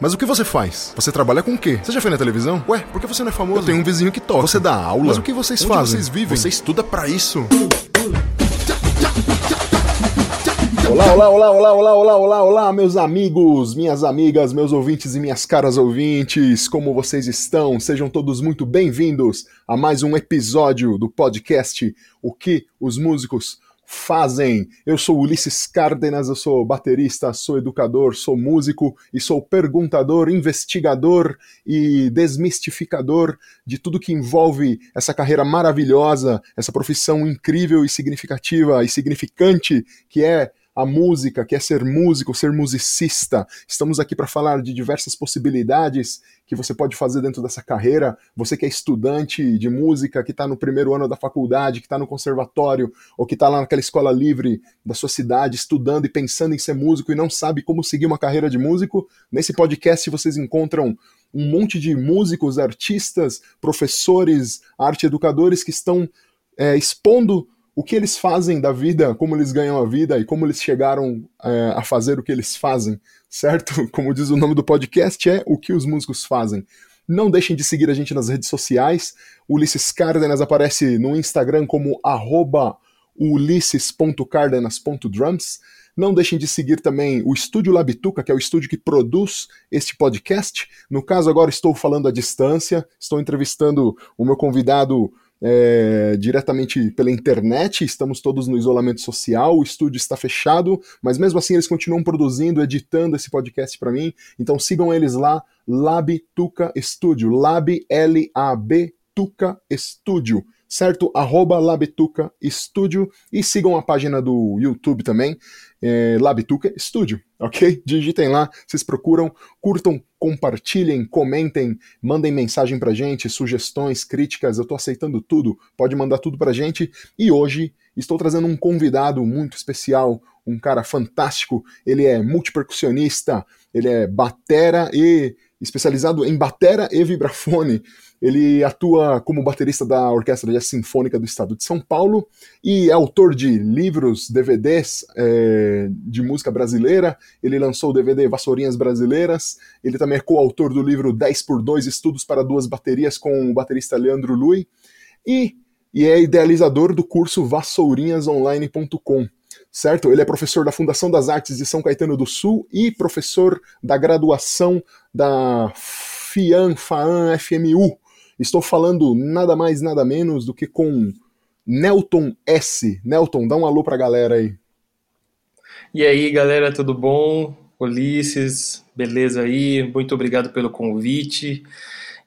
Mas o que você faz? Você trabalha com o quê? Você já foi na televisão? Ué, por que você não é famoso? Eu tenho um vizinho que toca. Você dá aula? Mas o que vocês Onde fazem? vocês vivem? Você estuda pra isso? Olá, olá, olá, olá, olá, olá, olá, olá, meus amigos, minhas amigas, meus ouvintes e minhas caras ouvintes, como vocês estão? Sejam todos muito bem-vindos a mais um episódio do podcast O que os músicos fazem. Eu sou Ulisses Cárdenas, eu sou baterista, sou educador, sou músico e sou perguntador, investigador e desmistificador de tudo que envolve essa carreira maravilhosa, essa profissão incrível e significativa e significante que é a música, que é ser músico, ser musicista. Estamos aqui para falar de diversas possibilidades que você pode fazer dentro dessa carreira. Você que é estudante de música, que está no primeiro ano da faculdade, que está no conservatório, ou que está lá naquela escola livre da sua cidade, estudando e pensando em ser músico e não sabe como seguir uma carreira de músico, nesse podcast vocês encontram um monte de músicos, artistas, professores, arte educadores que estão é, expondo o que eles fazem da vida, como eles ganham a vida e como eles chegaram é, a fazer o que eles fazem, certo? Como diz o nome do podcast, é o que os músicos fazem. Não deixem de seguir a gente nas redes sociais. Ulisses Cárdenas aparece no Instagram como arroba ulisses.cardenas.drums. Não deixem de seguir também o Estúdio Labituca, que é o estúdio que produz este podcast. No caso, agora estou falando à distância, estou entrevistando o meu convidado é, diretamente pela internet, estamos todos no isolamento social, o estúdio está fechado, mas mesmo assim eles continuam produzindo, editando esse podcast para mim, então sigam eles lá, Labituca Studio, Lab L-A-B Tuca Studio, certo? Arroba Labituca Studio e sigam a página do YouTube também, é, Labituca Studio, ok? Digitem lá, vocês procuram, curtam, compartilhem, comentem, mandem mensagem pra gente, sugestões, críticas, eu tô aceitando tudo, pode mandar tudo pra gente. E hoje estou trazendo um convidado muito especial, um cara fantástico, ele é multipercussionista, ele é batera e especializado em batera e vibrafone. Ele atua como baterista da Orquestra Sinfônica do Estado de São Paulo e é autor de livros, DVDs é, de música brasileira. Ele lançou o DVD Vassourinhas Brasileiras. Ele também é coautor do livro 10 por 2 Estudos para Duas Baterias com o baterista Leandro Lui. E, e é idealizador do curso vassourinhasonline.com certo? Ele é professor da Fundação das Artes de São Caetano do Sul e professor da graduação da FIAN, FAAN, FMU. Estou falando nada mais, nada menos do que com Nelton S. Nelton, dá um alô pra galera aí. E aí, galera, tudo bom? Ulisses, beleza aí? Muito obrigado pelo convite.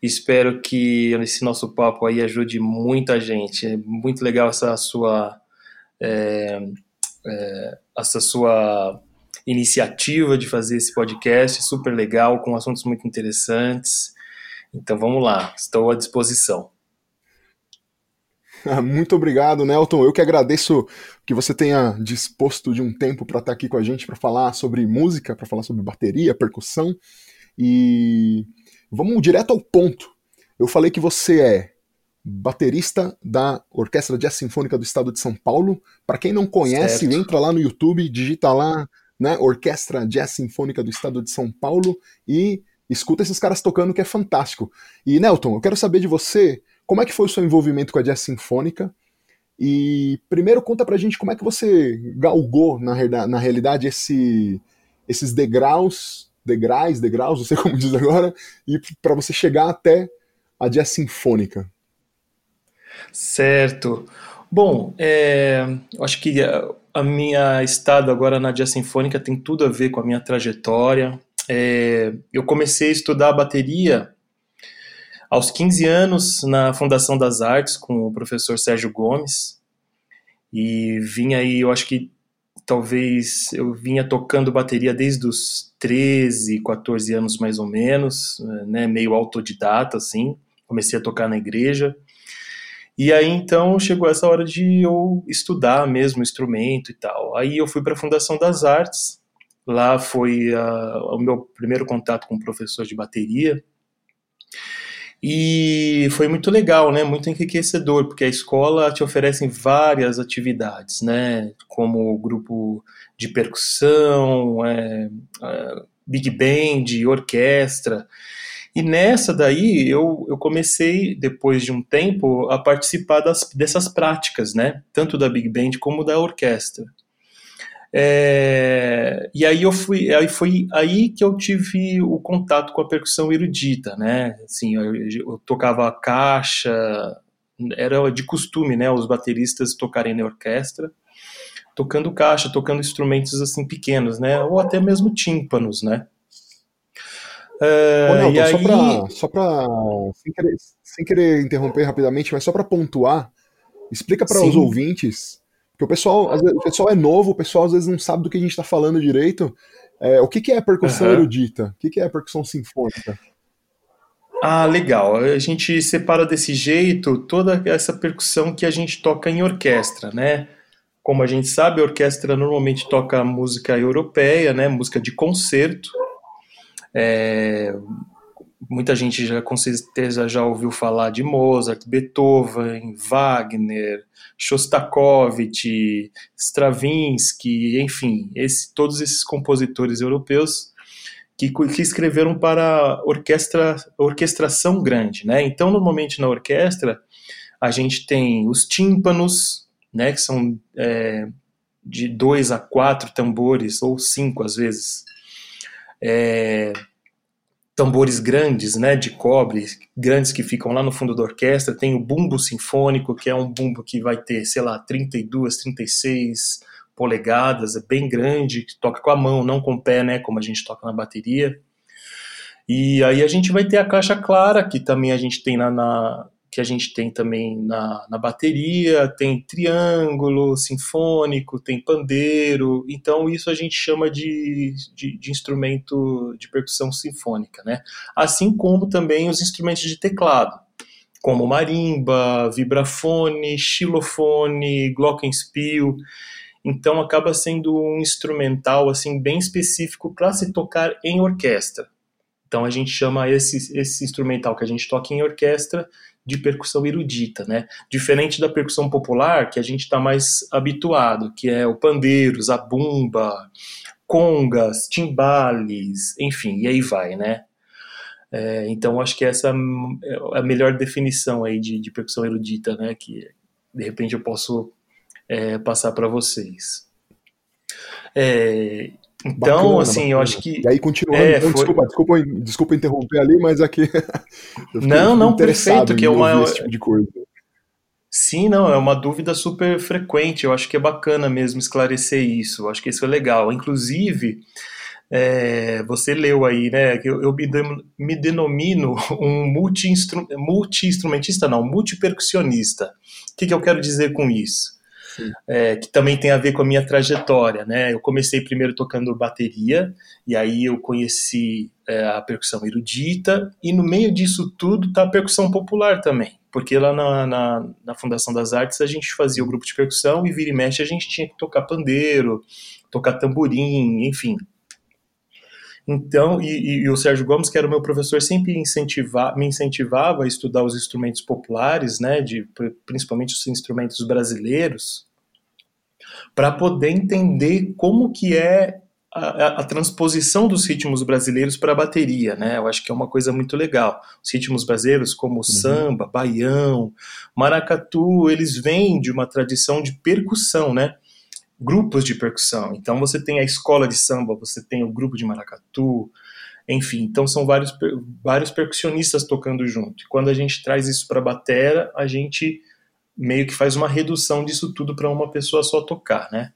Espero que esse nosso papo aí ajude muita gente. É muito legal essa sua é, é, essa sua iniciativa de fazer esse podcast, super legal, com assuntos muito interessantes. Então vamos lá, estou à disposição. Muito obrigado, Nelton. Eu que agradeço que você tenha disposto de um tempo para estar aqui com a gente para falar sobre música, para falar sobre bateria, percussão. E vamos direto ao ponto. Eu falei que você é baterista da Orquestra Jazz Sinfônica do Estado de São Paulo. Para quem não conhece, Certo. entra lá no YouTube, digita lá, né, Orquestra Jazz Sinfônica do Estado de São Paulo e escuta esses caras tocando que é fantástico. E Nelton, eu quero saber de você, como é que foi o seu envolvimento com a Jazz Sinfônica? E primeiro conta pra gente como é que você galgou, na, na realidade, esse, esses degraus, degraus, degraus, não sei como diz agora, e para você chegar até a Jazz Sinfônica. Certo. Bom, é, eu acho que a, a minha estada agora na Jazz Sinfônica tem tudo a ver com a minha trajetória. É, eu comecei a estudar bateria aos 15 anos na Fundação das Artes com o professor Sérgio Gomes e vinha aí, eu acho que talvez eu vinha tocando bateria desde os 13, 14 anos mais ou menos, né, meio autodidata assim. Comecei a tocar na igreja. E aí então chegou essa hora de eu estudar mesmo o instrumento e tal. Aí eu fui para a Fundação das Artes. Lá foi ah, o meu primeiro contato com o professor de bateria. E foi muito legal, né? Muito enriquecedor, porque a escola te oferece várias atividades, né? Como grupo de percussão, é, é, big band, orquestra. E nessa daí eu, eu comecei, depois de um tempo, a participar das, dessas práticas, né? Tanto da Big Band como da orquestra. É, e aí eu fui, aí foi aí que eu tive o contato com a percussão erudita, né? Assim, eu, eu tocava caixa, era de costume, né? Os bateristas tocarem na orquestra, tocando caixa, tocando instrumentos assim pequenos, né? Ou até mesmo tímpanos, né? Uh, Ô, Nelton, aí... só para sem querer, sem querer interromper rapidamente, mas só para pontuar, explica para os ouvintes, porque o pessoal, vezes, o pessoal é novo, o pessoal às vezes não sabe do que a gente está falando direito. É, o que, que é percussão uhum. erudita? O que, que é percussão sinfônica? Ah, legal. A gente separa desse jeito toda essa percussão que a gente toca em orquestra, né? Como a gente sabe, a orquestra normalmente toca música europeia, né? Música de concerto. É, muita gente já com certeza já ouviu falar de Mozart, Beethoven, Wagner, Shostakovich, Stravinsky, enfim, esse, todos esses compositores europeus que, que escreveram para orquestra, orquestração grande, né? Então, normalmente na orquestra a gente tem os tímpanos, né, que são é, de dois a quatro tambores ou cinco às vezes. É, tambores grandes, né, de cobre, grandes que ficam lá no fundo da orquestra. Tem o bumbo sinfônico, que é um bumbo que vai ter, sei lá, 32, 36 polegadas, é bem grande, que toca com a mão, não com o pé, né, como a gente toca na bateria. E aí a gente vai ter a caixa clara, que também a gente tem na, na que a gente tem também na, na bateria, tem triângulo sinfônico, tem pandeiro, então isso a gente chama de, de, de, instrumento de percussão sinfônica, né? Assim como também os instrumentos de teclado, como marimba, vibrafone, xilofone, glockenspiel, então acaba sendo um instrumental assim bem específico para se tocar em orquestra. Então a gente chama esse, esse instrumental que a gente toca em orquestra de percussão erudita, né? Diferente da percussão popular, que a gente está mais habituado, que é o pandeiro, a bumba, congas, timbales, enfim, e aí vai, né? É, então acho que essa é a melhor definição aí de, de percussão erudita, né? Que de repente eu posso é, passar para vocês. É, então, bacana, assim, bacana. eu acho que. E aí, continuando, é, então, foi... desculpa, desculpa, desculpa interromper ali, mas aqui. não, não, perfeito, que é uma. Esse tipo de coisa. Sim, não, é uma dúvida super frequente. Eu acho que é bacana mesmo esclarecer isso. Eu acho que isso é legal. Inclusive, é, você leu aí, né? Que eu, eu me, de, me, denomino um multi-instrumentista, multi não, multipercussionista. O que, que eu quero dizer com isso? É, que também tem a ver com a minha trajetória, né? Eu comecei primeiro tocando bateria, e aí eu conheci é, a percussão erudita, e no meio disso tudo tá a percussão popular também, porque lá na, na, na Fundação das Artes a gente fazia o grupo de percussão, e vira e mexe a gente tinha que tocar pandeiro, tocar tamborim, enfim, então, e, e, o Sérgio Gomes, que era o meu professor, sempre incentivar, me incentivava a estudar os instrumentos populares, né, de, principalmente os instrumentos brasileiros, para poder entender como que é a, a, transposição dos ritmos brasileiros para a bateria, né? Eu acho que é uma coisa muito legal. Os ritmos brasileiros, como uhum. samba, baião, maracatu, eles vêm de uma tradição de percussão, né? Grupos de percussão. Então você tem a escola de samba, você tem o grupo de maracatu, enfim. Então são vários, vários percussionistas tocando junto. E quando a gente traz isso para a batera, a gente meio que faz uma redução disso tudo para uma pessoa só tocar, né?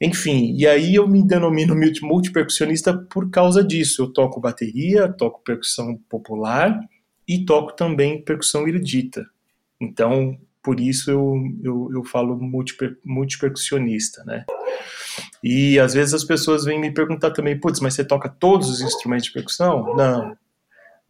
Enfim, e aí eu me denomino multipercussionista por causa disso. Eu toco bateria, toco percussão popular e toco também percussão erudita. Então, por isso eu, eu, eu falo multiper, multipercussionista, né? E às vezes as pessoas vêm me perguntar também, putz, mas você toca todos os instrumentos de percussão? Não,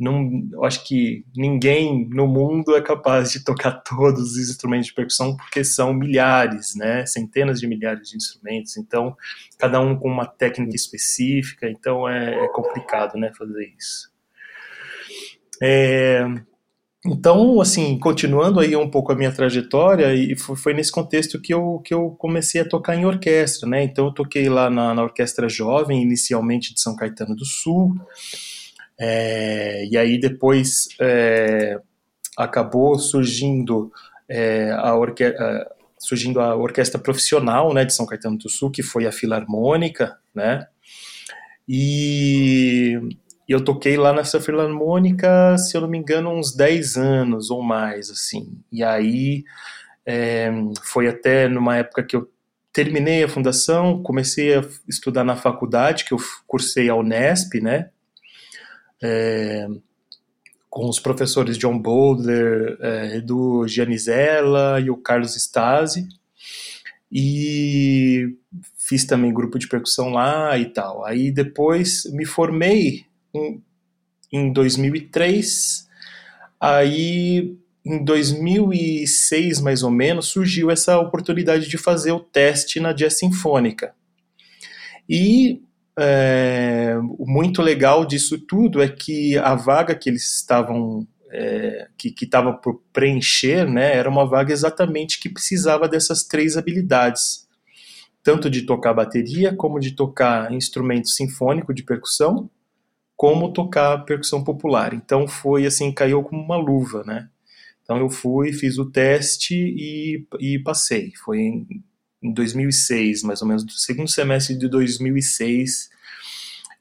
não, acho que ninguém no mundo é capaz de tocar todos os instrumentos de percussão, porque são milhares, né, centenas de milhares de instrumentos, então cada um com uma técnica específica, então é, é complicado, né, fazer isso. É, então, assim, continuando aí um pouco a minha trajetória, e foi nesse contexto que eu, que eu comecei a tocar em orquestra, né? Então, eu toquei lá na, na Orquestra Jovem, inicialmente de São Caetano do Sul, é, e aí depois é, acabou surgindo, é, a orque surgindo a Orquestra Profissional né, de São Caetano do Sul, que foi a Filarmônica, né? E e eu toquei lá nessa filarmônica, se eu não me engano, uns 10 anos ou mais, assim. E aí é, foi até numa época que eu terminei a fundação, comecei a estudar na faculdade, que eu cursei a Unesp, né? É, com os professores John Boulder, é, Edu Gianizella e o Carlos Stasi. E fiz também grupo de percussão lá e tal. Aí depois me formei em, em 2003. Aí, em 2006, mais ou menos, surgiu essa oportunidade de fazer o teste na Jazz Sinfônica. E é, muito legal disso tudo é que a vaga que eles estavam é, que estava por preencher, né, era uma vaga exatamente que precisava dessas três habilidades, tanto de tocar bateria como de tocar instrumento sinfônico de percussão como tocar percussão popular. Então foi assim, caiu como uma luva, né? Então eu fui, fiz o teste e, e passei. Foi em, em 2006, mais ou menos, no segundo semestre de 2006.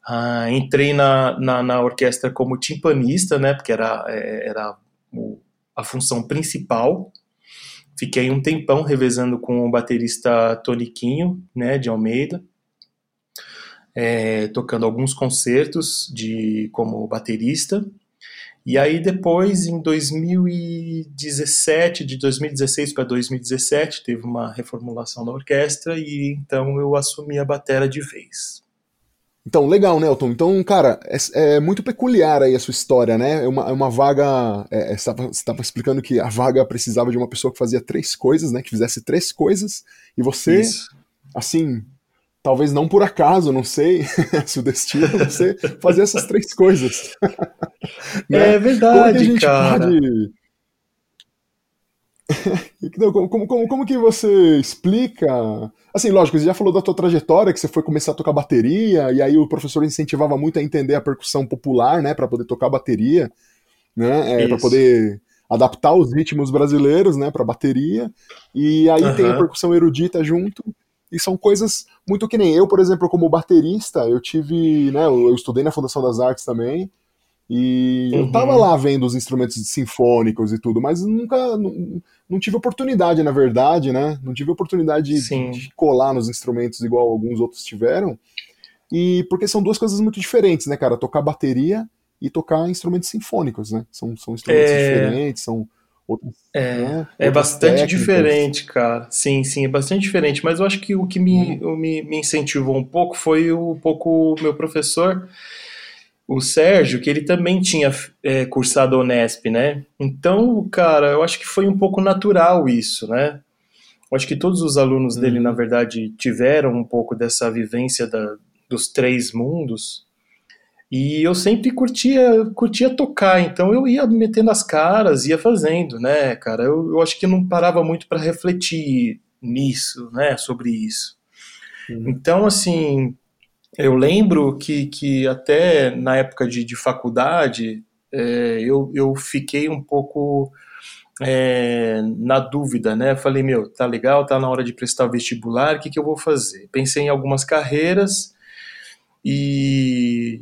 Ah, entrei na, na, na, orquestra como timpanista, né? Porque era, é, era a função principal. Fiquei um tempão revezando com o baterista Toniquinho, né, de Almeida é, tocando alguns concertos de como baterista. E aí depois, em 2017, de 2016 para 2017, teve uma reformulação da orquestra e então eu assumi a batera de vez. Então, legal, Nelton. Então, cara, é, é, muito peculiar aí a sua história, né? É uma, é uma vaga. É, é você estava explicando que a vaga precisava de uma pessoa que fazia três coisas, né? Que fizesse três coisas, e você, Isso. assim, talvez não por acaso, não sei se o destino, sei, fazer essas três coisas. né? É verdade, como que a gente cara. Pode... como, como, como, como, que você explica? Assim, lógico, você já falou da tua trajetória, que você foi começar a tocar bateria, e aí o professor incentivava muito a entender a percussão popular, né, para poder tocar bateria, né, é, para poder adaptar os ritmos brasileiros, né, para bateria. E aí uhum. tem a percussão erudita junto. E são coisas muito que nem eu, por exemplo, como baterista, eu tive, né, eu estudei na Fundação das Artes também, e uhum. eu tava lá vendo os instrumentos sinfônicos e tudo, mas nunca, não, não tive oportunidade, na verdade, né, não tive oportunidade de, de, colar nos instrumentos igual alguns outros tiveram, e porque são duas coisas muito diferentes, né, cara, tocar bateria e tocar instrumentos sinfônicos, né, são, são instrumentos é... diferentes, são é, né, é bastante técnicas. diferente, cara. Sim, sim, é bastante diferente. Mas eu acho que o que me, hum. me, me, incentivou um pouco foi o um pouco o meu professor, o Sérgio, que ele também tinha é, cursado a Unesp, né? Então, cara, eu acho que foi um pouco natural isso, né? Eu acho que todos os alunos hum. dele, na verdade, tiveram um pouco dessa vivência da, dos três mundos. E eu sempre curtia, curtia tocar, então eu ia metendo as caras, ia fazendo, né, cara? Eu, eu acho que não parava muito para refletir nisso, né, sobre isso. Uhum. Então, assim, eu lembro que, que até na época de, de faculdade, é, eu, eu fiquei um pouco é, na dúvida, né? Falei, meu, tá legal, tá na hora de prestar o vestibular, o que, que eu vou fazer? Pensei em algumas carreiras e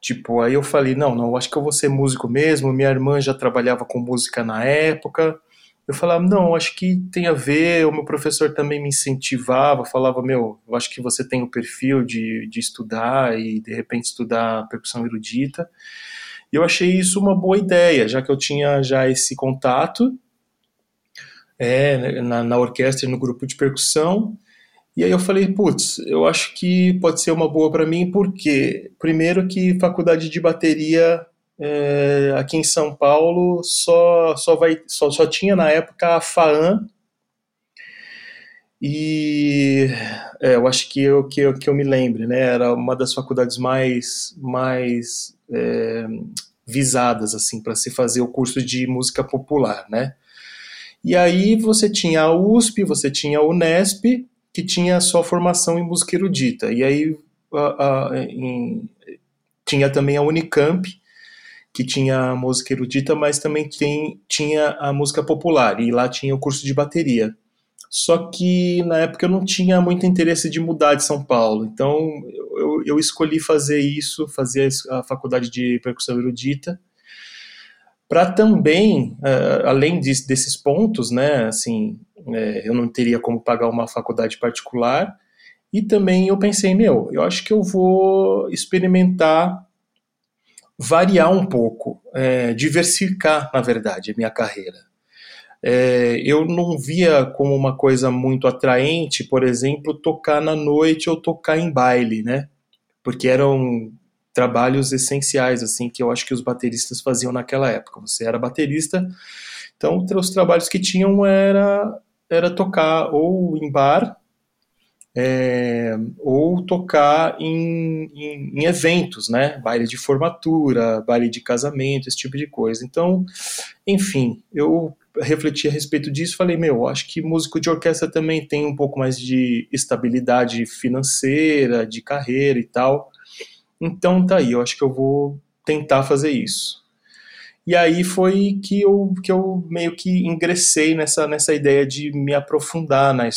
Tipo, aí eu falei, não, não, acho que eu vou ser músico mesmo. Minha irmã já trabalhava com música na época. Eu falava, não, acho que tem a ver. O meu professor também me incentivava, falava, meu, eu acho que você tem o perfil de, de estudar e de repente estudar percussão erudita. E eu achei isso uma boa ideia, já que eu tinha já esse contato é, na, na orquestra e no grupo de percussão. E aí eu falei, putz, eu acho que pode ser uma boa para mim, porque primeiro que faculdade de bateria é, aqui em São Paulo só só vai só, só tinha na época a FAAN e é, eu acho que eu, que, eu, que eu me lembre, né? Era uma das faculdades mais mais é, visadas assim para se fazer o curso de música popular, né? E aí você tinha a USP, você tinha a Unesp, que tinha sua formação em música erudita. E aí a, a, em, tinha também a Unicamp, que tinha a música erudita, mas também tem, tinha a música popular, e lá tinha o curso de bateria. Só que na época eu não tinha muito interesse de mudar de São Paulo, então eu, eu escolhi fazer isso, fazer a faculdade de percussão erudita, para também, uh, além de, desses pontos, né, assim, é, eu não teria como pagar uma faculdade particular, e também eu pensei, meu, eu acho que eu vou experimentar variar um pouco, é, diversificar, na verdade, a minha carreira. É, eu não via como uma coisa muito atraente, por exemplo, tocar na noite ou tocar em baile, né? Porque eram trabalhos essenciais, assim, que eu acho que os bateristas faziam naquela época. Você era baterista, então os trabalhos que tinham era, era tocar ou em bar, é, ou tocar em, em, em, eventos, né? Baile de formatura, baile de casamento, esse tipo de coisa. Então, enfim, eu refleti a respeito disso falei, meu, acho que músico de orquestra também tem um pouco mais de estabilidade financeira, de carreira e tal. Então tá aí, eu acho que eu vou tentar fazer isso. E aí foi que eu, que eu meio que ingressei nessa, nessa ideia de me aprofundar na,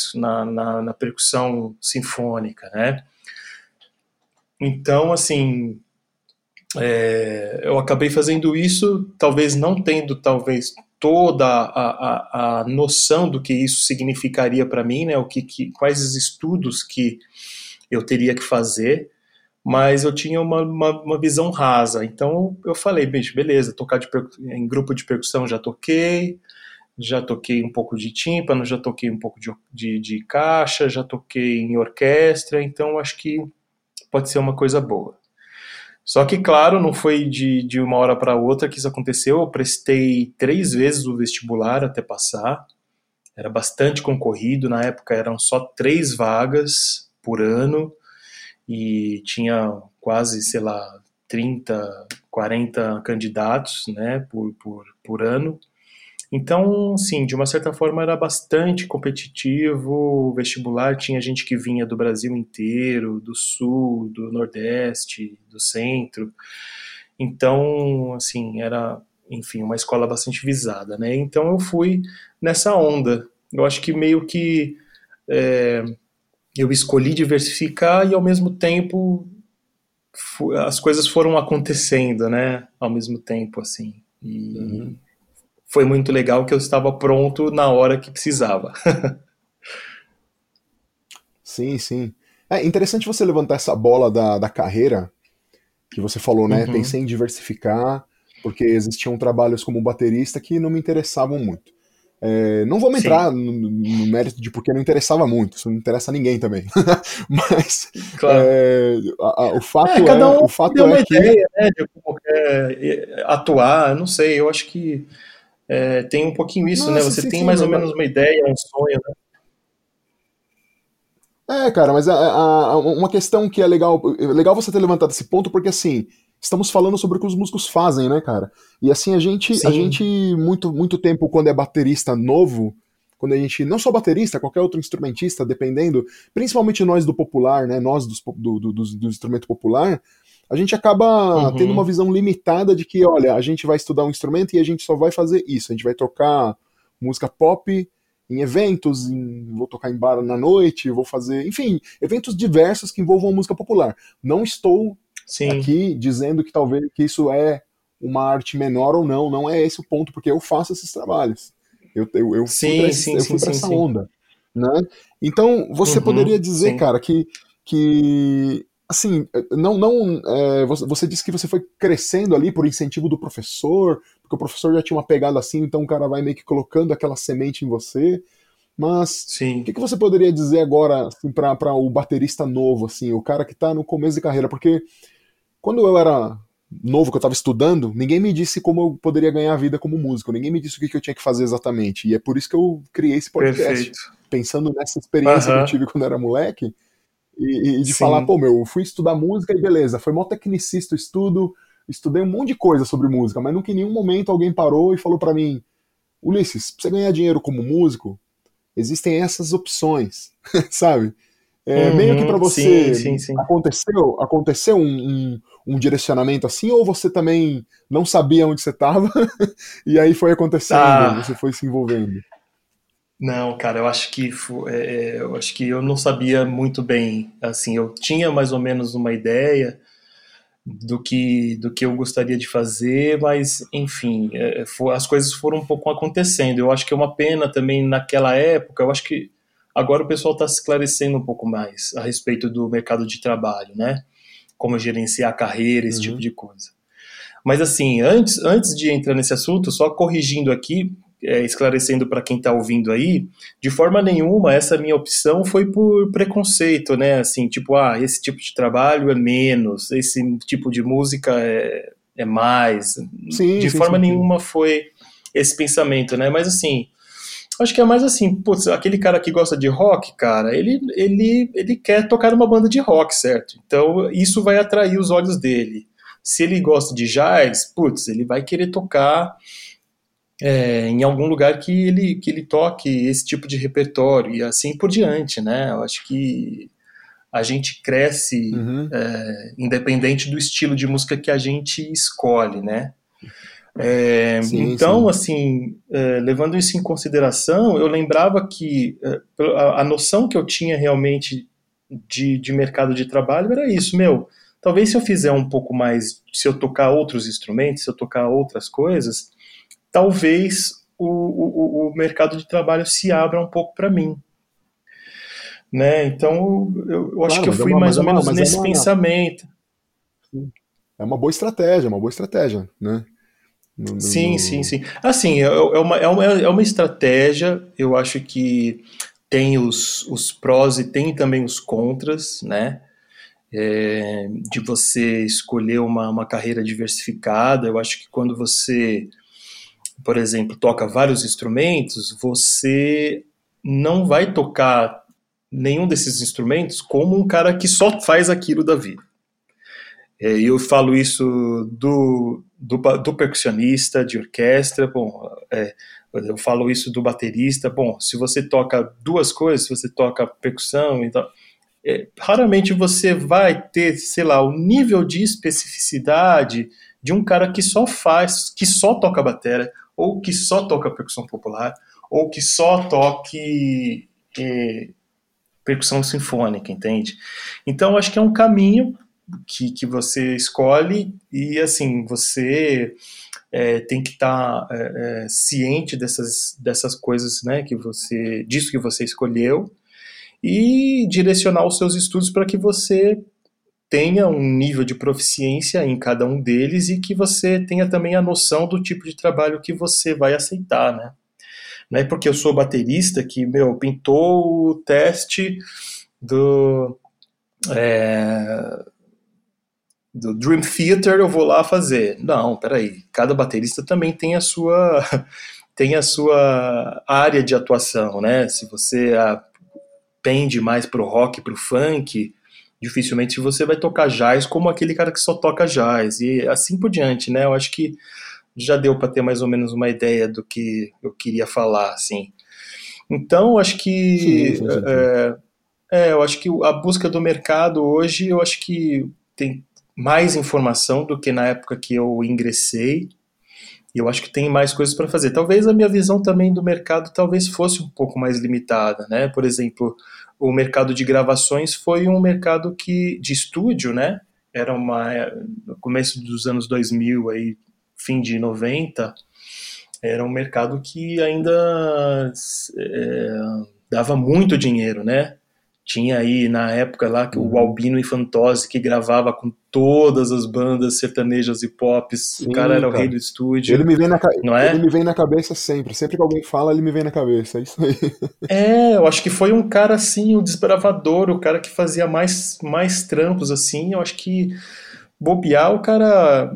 na, na percussão sinfônica, né? Então, assim, é, eu acabei fazendo isso, talvez não tendo talvez toda a, a, a noção do que isso significaria para mim, né? O que, que, quais os estudos que eu teria que fazer, mas eu tinha uma, uma, uma, visão rasa. Então eu falei, bicho, beleza, tocar em grupo de percussão já toquei, já toquei um pouco de tímpano, já toquei um pouco de, de, de caixa, já toquei em orquestra, então acho que pode ser uma coisa boa. Só que, claro, não foi de, de uma hora para outra que isso aconteceu. Eu prestei três vezes o vestibular até passar. Era bastante concorrido. Na época eram só três vagas por ano e tinha quase, sei lá, 30, 40 candidatos né, por, por, por ano. Então, sim, de uma certa forma era bastante competitivo. O vestibular tinha gente que vinha do Brasil inteiro, do sul, do nordeste, do centro. Então, assim, era, enfim, uma escola bastante visada, né? Então eu fui nessa onda. Eu acho que meio que é, eu escolhi diversificar e ao mesmo tempo as coisas foram acontecendo, né? Ao mesmo tempo, assim. E uhum. foi muito legal que eu estava pronto na hora que precisava. sim, sim. É interessante você levantar essa bola da, da carreira que você falou, né? Uhum. Pensei em diversificar, porque existiam trabalhos como baterista que não me interessavam muito. É, não vamos entrar no, no, mérito de porque não interessava muito, isso não interessa a ninguém também. Mas claro. é, a, a, o fato é, cada um é, o fato tem uma é ideia, né, de como quer é, atuar, não sei, eu acho que é, tem um pouquinho isso, né? Nossa, né? Você sim, tem sim, mais ou menos uma ideia, um sonho, né? É, cara, mas a, a, uma questão que é legal, legal você ter levantado esse ponto, porque assim, estamos falando sobre o que os músicos fazem, né, cara? E assim, a gente, Sim. a gente muito, muito tempo, quando é baterista novo, quando a gente, não só baterista, qualquer outro instrumentista, dependendo, principalmente nós do popular, né, nós dos, do, do, do, do instrumento popular, a gente acaba uhum. tendo uma visão limitada de que, olha, a gente vai estudar um instrumento e a gente só vai fazer isso, a gente vai tocar música pop em eventos, em, vou tocar em bar na noite, vou fazer, enfim, eventos diversos que envolvam música popular. Não estou Sim. aqui dizendo que talvez que isso é uma arte menor ou não, não é esse o ponto, porque eu faço esses trabalhos. Eu, eu, eu sim, fui pra, sim, eu fui sim, essa onda. Né? Então, você uhum, poderia dizer, cara, que, que assim, não, não é, você, você, disse que você foi crescendo ali por incentivo do professor, porque o professor já tinha uma pegada assim, então o cara vai meio que colocando aquela semente em você. Mas o que, que, você poderia dizer agora assim, para o baterista novo, assim, o cara que está no começo de carreira? Porque quando eu era novo, que eu estava estudando, ninguém me disse como eu poderia ganhar a vida como músico, ninguém me disse o que, eu tinha que fazer exatamente. E é por isso que eu criei esse podcast, Perfeito. pensando nessa experiência que eu tive quando eu era moleque, e, e de Sim. falar, pô, meu, eu fui estudar música e beleza, foi mó tecnicista o estudo, estudei um monte de coisa sobre música, mas nunca em nenhum momento alguém parou e falou para mim, Ulisses, pra você ganhar dinheiro como músico, existem essas opções, sabe? É, uhum, meio que para você sim, sim, sim. aconteceu aconteceu um, um, um, direcionamento assim ou você também não sabia onde você estava e aí foi acontecendo ah. você foi se envolvendo não cara eu acho que é, é, eu acho que eu não sabia muito bem assim eu tinha mais ou menos uma ideia do que do que eu gostaria de fazer mas enfim é, for, as coisas foram um pouco acontecendo eu acho que é uma pena também naquela época eu acho que Agora o pessoal está se esclarecendo um pouco mais a respeito do mercado de trabalho, né? Como gerenciar a carreira, esse uhum. tipo de coisa. Mas assim, antes, antes de entrar nesse assunto, só corrigindo aqui, é, esclarecendo para quem está ouvindo aí, de forma nenhuma essa minha opção foi por preconceito, né? Assim, tipo, ah, esse tipo de trabalho é menos, esse tipo de música é, é mais. Sim, de sim, forma sim, nenhuma foi esse pensamento, né? Mas assim, Acho que é mais assim, putz, aquele cara que gosta de rock, cara, ele, ele, ele quer tocar numa banda de rock, certo? Então isso vai atrair os olhos dele. Se ele gosta de jazz, putz, ele vai querer tocar é, em algum lugar que ele, que ele toque esse tipo de repertório e assim por diante, né? Eu acho que a gente cresce uhum. é, independente do estilo de música que a gente escolhe, né? É, sim, então, sim. assim, é, levando isso em consideração, eu lembrava que é, a, a, noção que eu tinha realmente de, de mercado de trabalho era isso, meu. Talvez se eu fizer um pouco mais, se eu tocar outros instrumentos, se eu tocar outras coisas, talvez o, o, o mercado de trabalho se abra um pouco para mim. Né? Então, eu, eu acho que eu é fui uma, mais ou menos é nesse pensamento. É uma boa estratégia, uma boa estratégia, né? No, no, sim, sim, sim. Assim, é, é, uma, é, uma, é uma estratégia, eu acho que tem os, os prós e tem também os contras, né? É, de você escolher uma, uma carreira diversificada. Eu acho que quando você, por exemplo, toca vários instrumentos, você não vai tocar nenhum desses instrumentos como um cara que só faz aquilo da vida. É, eu falo isso do, do, do percussionista de orquestra, bom, é, eu falo isso do baterista, bom, se você toca duas coisas, se você toca percussão, então, é, raramente você vai ter, sei lá, o nível de especificidade de um cara que só faz, que só toca bateria, ou que só toca percussão popular, ou que só toque é, percussão sinfônica, entende? Então, acho que é um caminho que, que você escolhe e assim você é, tem que estar tá, é, é, ciente dessas, dessas coisas né que você disso que você escolheu e direcionar os seus estudos para que você tenha um nível de proficiência em cada um deles e que você tenha também a noção do tipo de trabalho que você vai aceitar, né? Não é porque eu sou baterista que, meu, pintou o teste do, é, do Dream Theater eu vou lá fazer. Não, peraí. Cada baterista também tem a sua tem a sua área de atuação, né? Se você ah, pende mais pro rock, pro funk, dificilmente você vai tocar jazz como aquele cara que só toca jazz e assim por diante, né? Eu acho que já deu para ter mais ou menos uma ideia do que eu queria falar, assim. Então, acho que sim, sim, sim. É, é, eu acho que a busca do mercado hoje, eu acho que tem mais informação do que na época que eu ingressei. E eu acho que tem mais coisas para fazer. Talvez a minha visão também do mercado talvez fosse um pouco mais limitada, né? Por exemplo, o mercado de gravações foi um mercado que de estúdio, né? Era uma no começo dos anos 2000 aí, fim de 90, era um mercado que ainda é, dava muito dinheiro, né? Tinha aí na época lá que o uhum. Albino Infantose que gravava com todas as bandas sertanejas e pop. o cara era cara. o rei do estúdio. Ele me vem na, não é? ele me vem na cabeça sempre. Sempre que alguém fala, ele me vem na cabeça. É isso aí. É, eu acho que foi um cara assim, o um desbravador, o cara que fazia mais, mais trampos assim. Eu acho que bobear, o cara,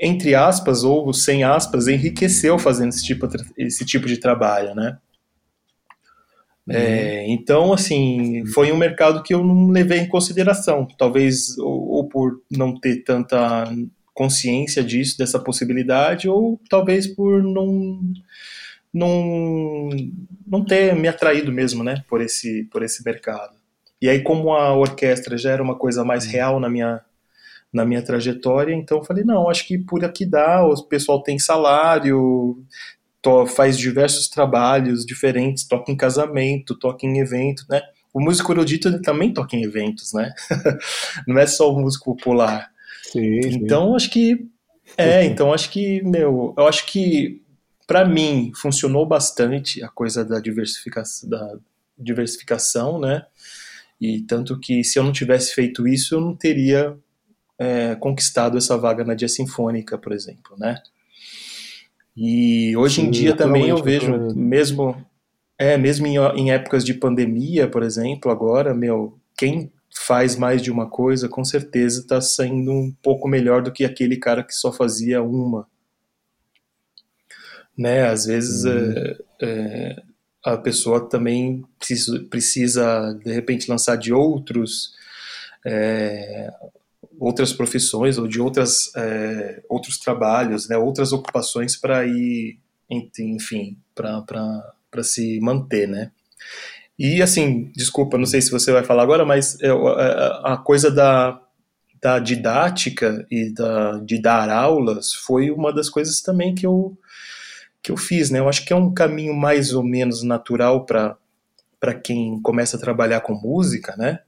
entre aspas ou sem aspas, enriqueceu fazendo esse tipo, esse tipo de trabalho, né? Uhum. É, então, assim, foi um mercado que eu não levei em consideração. Talvez ou, por não ter tanta consciência disso, dessa possibilidade, ou talvez por não não, não ter me atraído mesmo, né, por esse, por esse mercado. E aí, como a orquestra já era uma coisa mais real na minha, na minha trajetória, então eu falei, não, acho que por aqui dá, o pessoal tem salário, to, faz diversos trabalhos diferentes, toca em casamento, toca em evento, né? O músico erudito também toca em eventos, né? não é só o músico popular. Sim, então, sim. acho que é, então acho que, meu, eu acho que para mim, funcionou bastante a coisa da diversificação, da diversificação, né? E tanto que se eu não tivesse feito isso, eu não teria é, conquistado essa vaga na Dia Sinfônica, por exemplo, né? E hoje Sim, em dia também eu vejo, mesmo é mesmo em, em épocas de pandemia, por exemplo, agora, meu, quem faz mais de uma coisa, com certeza está saindo um pouco melhor do que aquele cara que só fazia uma né? Às vezes uhum. é, é, a pessoa também precisa, precisa, de repente, lançar de outros é, outras profissões ou de outras é, outros trabalhos, né? Outras ocupações para ir, enfim, para se manter, né? E assim, desculpa, não sei se você vai falar agora, mas é, a coisa da, da didática e da, de dar aulas foi uma das coisas também que eu que eu fiz, né? Eu acho que é um caminho mais ou menos natural para para quem começa a trabalhar com música, né?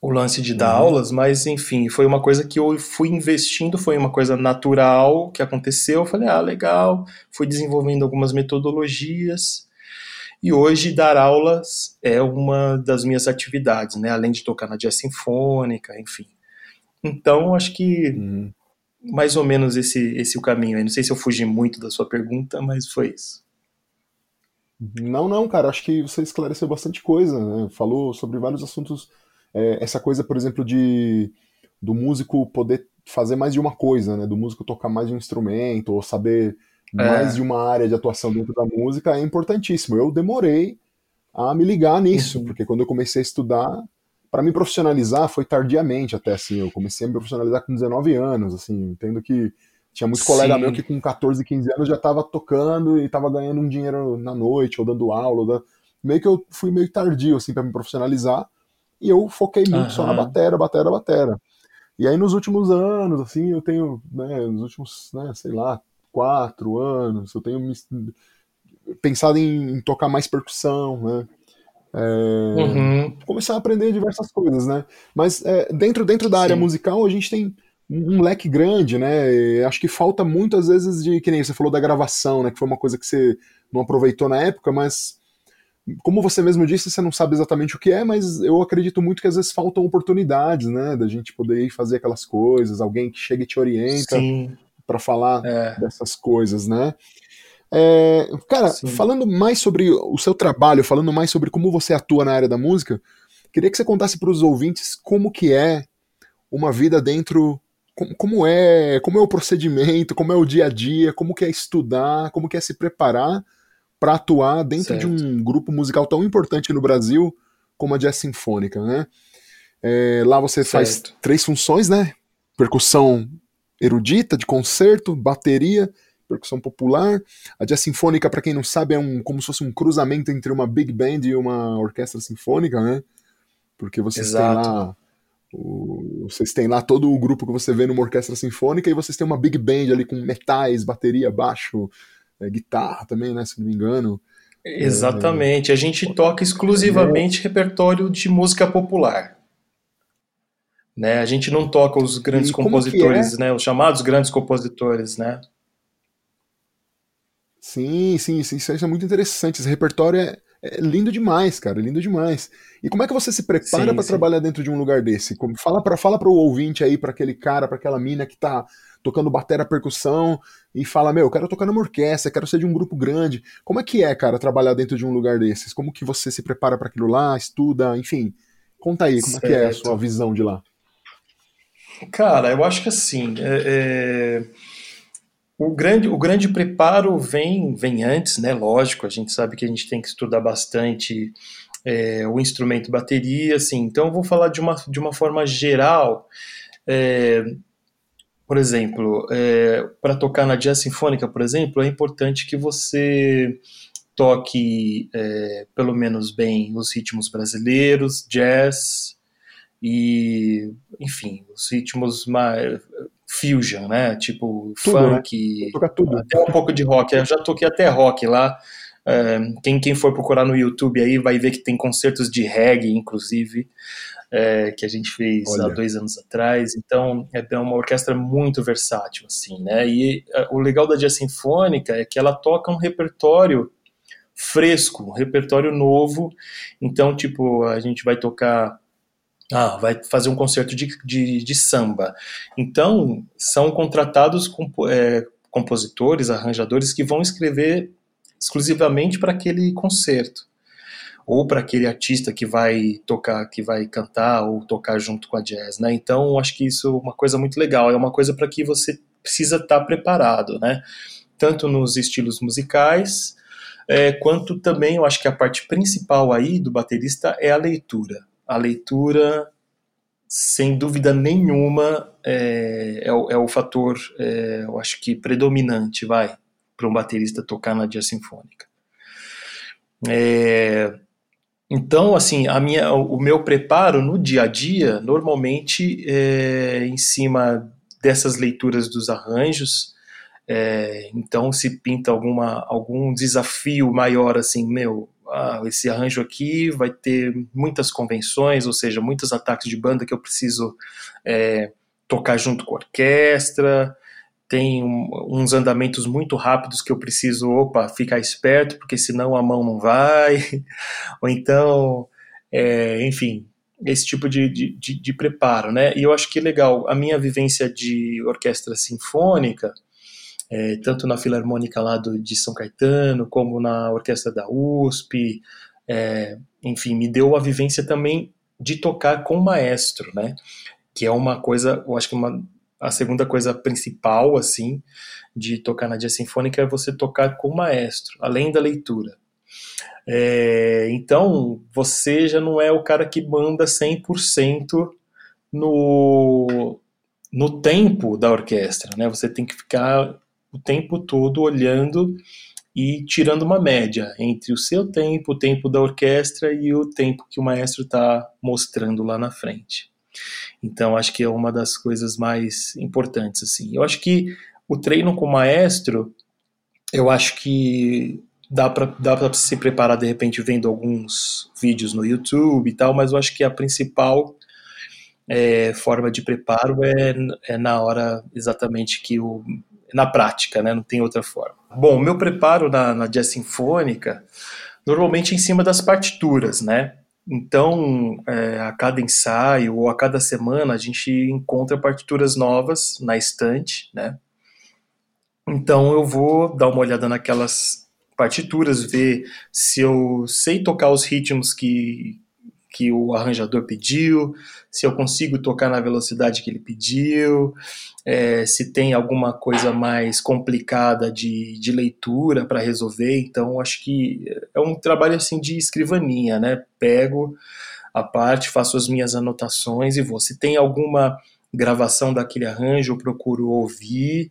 O lance de dar uhum. aulas, mas enfim, foi uma coisa que eu fui investindo, foi uma coisa natural que aconteceu. Eu falei, ah, legal, fui desenvolvendo algumas metodologias. E hoje dar aulas é uma das minhas atividades, né? Além de tocar na jazz sinfônica, enfim. Então, acho que uhum mais ou menos esse, esse o caminho aí. Não sei se eu fugi muito da sua pergunta, mas foi isso. Não, não, cara, acho que você esclareceu bastante coisa, né? Falou sobre vários assuntos. É, essa coisa, por exemplo, de do músico poder fazer mais de uma coisa, né? Do músico tocar mais de um instrumento, ou saber é. mais de uma área de atuação dentro da música é importantíssimo. Eu demorei a me ligar nisso, uhum. porque quando eu comecei a estudar, para me profissionalizar foi tardiamente até assim, eu comecei a me profissionalizar com 19 anos, assim, entendo que tinha muito colega Sim. meu que com 14, 15 anos já estava tocando e estava ganhando um dinheiro na noite ou dando aula, ou da... meio que eu fui meio tardio assim para me profissionalizar e eu foquei muito uhum. só na batera, batera, batera. E aí nos últimos anos, assim, eu tenho, né, nos últimos, né, sei lá, quatro anos, eu tenho me... pensado em, em tocar mais percussão, né? É, uhum. Começar a aprender diversas coisas, né? Mas é, dentro, dentro da área Sim. musical a gente tem um leque grande, né? E acho que falta muito às vezes de que nem você falou da gravação, né? Que foi uma coisa que você não aproveitou na época, mas como você mesmo disse, você não sabe exatamente o que é, mas eu acredito muito que às vezes faltam oportunidades, né? Da gente poder ir fazer aquelas coisas, alguém que chega e te orienta para falar é. dessas coisas, né? É, cara, Sim. falando mais sobre o seu trabalho, falando mais sobre como você atua na área da música, queria que você contasse para os ouvintes como que é uma vida dentro, como, como, é, como é o procedimento, como é o dia a dia, como que é estudar, como que é se preparar para atuar dentro certo. de um grupo musical tão importante no Brasil como a Jazz Sinfônica, né? É, lá você certo. faz três funções, né? Percussão erudita, de concerto, bateria percussão popular. A jazz sinfônica, para quem não sabe, é um, como se fosse um cruzamento entre uma big band e uma orquestra sinfônica, né? Porque vocês Exato. têm lá o, vocês têm lá todo o grupo que você vê numa orquestra sinfônica e vocês têm uma big band ali com metais, bateria, baixo, é, guitarra também, né? Se não me engano. Exatamente. É... A gente toca exclusivamente é... repertório de música popular. Né? A gente não toca os grandes compositores, é? né? Os chamados grandes compositores, né? Sim, sim, sim, isso é muito interessante. Esse repertório é, é lindo demais, cara, lindo demais. E como é que você se prepara para trabalhar dentro de um lugar desse? Como, fala para fala o ouvinte aí, para aquele cara, para aquela mina que tá tocando batera percussão e fala: "Meu, eu quero tocar numa orquestra, quero ser de um grupo grande". Como é que é, cara, trabalhar dentro de um lugar desses? Como que você se prepara para aquilo lá, estuda, enfim? Conta aí, como certo. é que é a sua visão de lá? Cara, eu acho que assim, é, é o grande, o grande preparo vem, vem antes, né? Lógico, a gente sabe que a gente tem que estudar bastante é, o instrumento bateria, assim. Então, eu vou falar de uma, de uma forma geral. É, por exemplo, é, para tocar na jazz sinfônica, por exemplo, é importante que você toque é, pelo menos bem os ritmos brasileiros, jazz e, enfim, os ritmos mais fusion, né? Tipo tudo, né? funk, né? tudo. até um pouco de rock. Eu já toquei até rock lá. É, quem, quem for procurar no YouTube aí vai ver que tem concertos de reggae, inclusive é, que a gente fez Olha. há dois anos atrás. Então, é, uma orquestra muito versátil, assim, né? E é, o legal da Jazz Sinfônica é que ela toca um repertório fresco, um repertório novo. Então, tipo, a gente vai tocar ah, vai fazer um concerto de, de, de samba. Então, são contratados compo é, compositores, arranjadores que vão escrever exclusivamente para aquele concerto ou para aquele artista que vai tocar, que vai cantar ou tocar junto com a jazz, né? Então, acho que isso é uma coisa muito legal, é uma coisa para que você precisa estar tá preparado, né? Tanto nos estilos musicais, é, quanto também, eu acho que a parte principal aí do baterista é a leitura. A leitura, sem dúvida nenhuma, é, é, o, é o, fator, é, eu acho que predominante, vai, para um baterista tocar na jazz sinfônica. É, então, assim, a minha, o meu preparo no dia a dia, normalmente, é em cima dessas leituras dos arranjos. É, então, se pinta alguma, algum desafio maior, assim, meu, ah, esse arranjo aqui vai ter muitas convenções, ou seja, muitos ataques de banda que eu preciso é, tocar junto com a orquestra tem um, uns andamentos muito rápidos que eu preciso, opa, ficar esperto, porque senão a mão não vai, ou então, é, enfim, esse tipo de, de, de, preparo, né? E eu acho que legal, a minha vivência de orquestra sinfônica, é, tanto na Filarmônica lá do, de São Caetano, como na orquestra da USP, é, enfim, me deu a vivência também de tocar com maestro, né? Que é uma coisa, eu acho que uma a segunda coisa principal, assim, de tocar na dia sinfônica é você tocar com o maestro, além da leitura. É, então, você já não é o cara que manda 100% no, no tempo da orquestra, né? Você tem que ficar o tempo todo olhando e tirando uma média entre o seu tempo, o tempo da orquestra e o tempo que o maestro está mostrando lá na frente. Então, acho que é uma das coisas mais importantes, assim. Eu acho que o treino com o maestro, eu acho que dá para dá se preparar de repente vendo alguns vídeos no YouTube e tal, mas eu acho que a principal é, forma de preparo é, é na hora exatamente que o na prática, né? Não tem outra forma. Bom, meu preparo na, na jazz sinfônica normalmente em cima das partituras, né? Então, é, a cada ensaio ou a cada semana a gente encontra partituras novas na estante, né? Então eu vou dar uma olhada naquelas partituras, ver se eu sei tocar os ritmos que, que o arranjador pediu, se eu consigo tocar na velocidade que ele pediu, é, se tem alguma coisa mais complicada de, de leitura para resolver. Então, acho que é um trabalho assim de escrivaninha, né? Pego a parte, faço as minhas anotações e vou. Se tem alguma gravação daquele arranjo, eu procuro ouvir.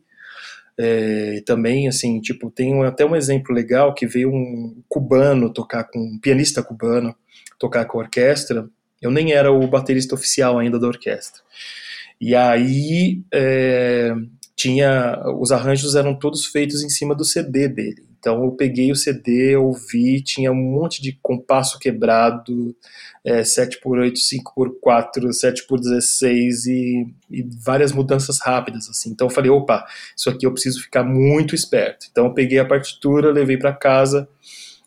É, também, assim, tipo, tem até um exemplo legal que veio um cubano tocar com um pianista cubano tocar com a orquestra. Eu nem era o baterista oficial ainda da orquestra. E aí é, tinha os arranjos eram todos feitos em cima do CD dele. Então eu peguei o CD, ouvi, tinha um monte de compasso quebrado, é, 7x8, 5x4, 7x16 e, e, várias mudanças rápidas assim. Então eu falei, opa, isso aqui eu preciso ficar muito esperto. Então eu peguei a partitura, levei para casa,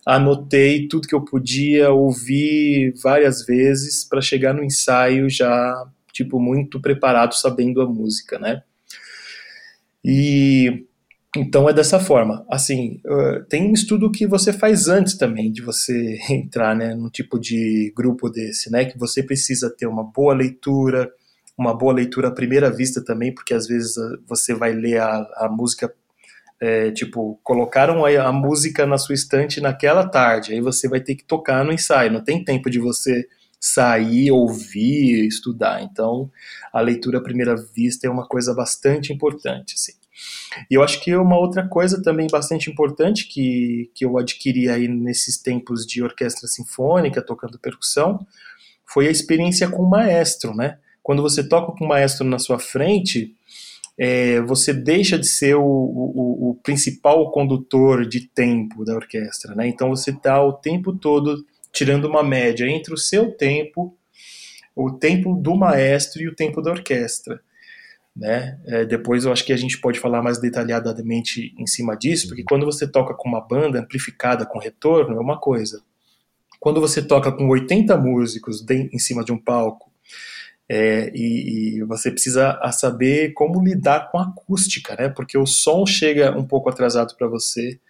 anotei tudo que eu podia, ouvi várias vezes para chegar no ensaio já tipo muito preparado, sabendo a música, né? E então é dessa forma. Assim, tem um estudo que você faz antes também de você entrar, né, num tipo de grupo desse, né, que você precisa ter uma boa leitura, uma boa leitura à primeira vista também, porque às vezes você vai ler a, a música é, tipo, colocaram a, a, música na sua estante naquela tarde, aí você vai ter que tocar no ensaio, não tem tempo de você sair, ouvir, estudar. Então, a leitura à primeira vista é uma coisa bastante importante, assim. E eu acho que uma outra coisa também bastante importante que, que eu adquiri aí nesses tempos de orquestra sinfônica, tocando percussão, foi a experiência com o maestro, né? Quando você toca com o maestro na sua frente, é, você deixa de ser o, o, o, principal condutor de tempo da orquestra, né? Então você está o tempo todo tirando uma média entre o seu tempo, o tempo do maestro e o tempo da orquestra. Né? É, depois eu acho que a gente pode falar mais detalhadamente em cima disso, porque quando você toca com uma banda amplificada com retorno é uma coisa. Quando você toca com 80 músicos em cima de um palco é, e, e, você precisa saber como lidar com a acústica, né? Porque o som chega um pouco atrasado para você.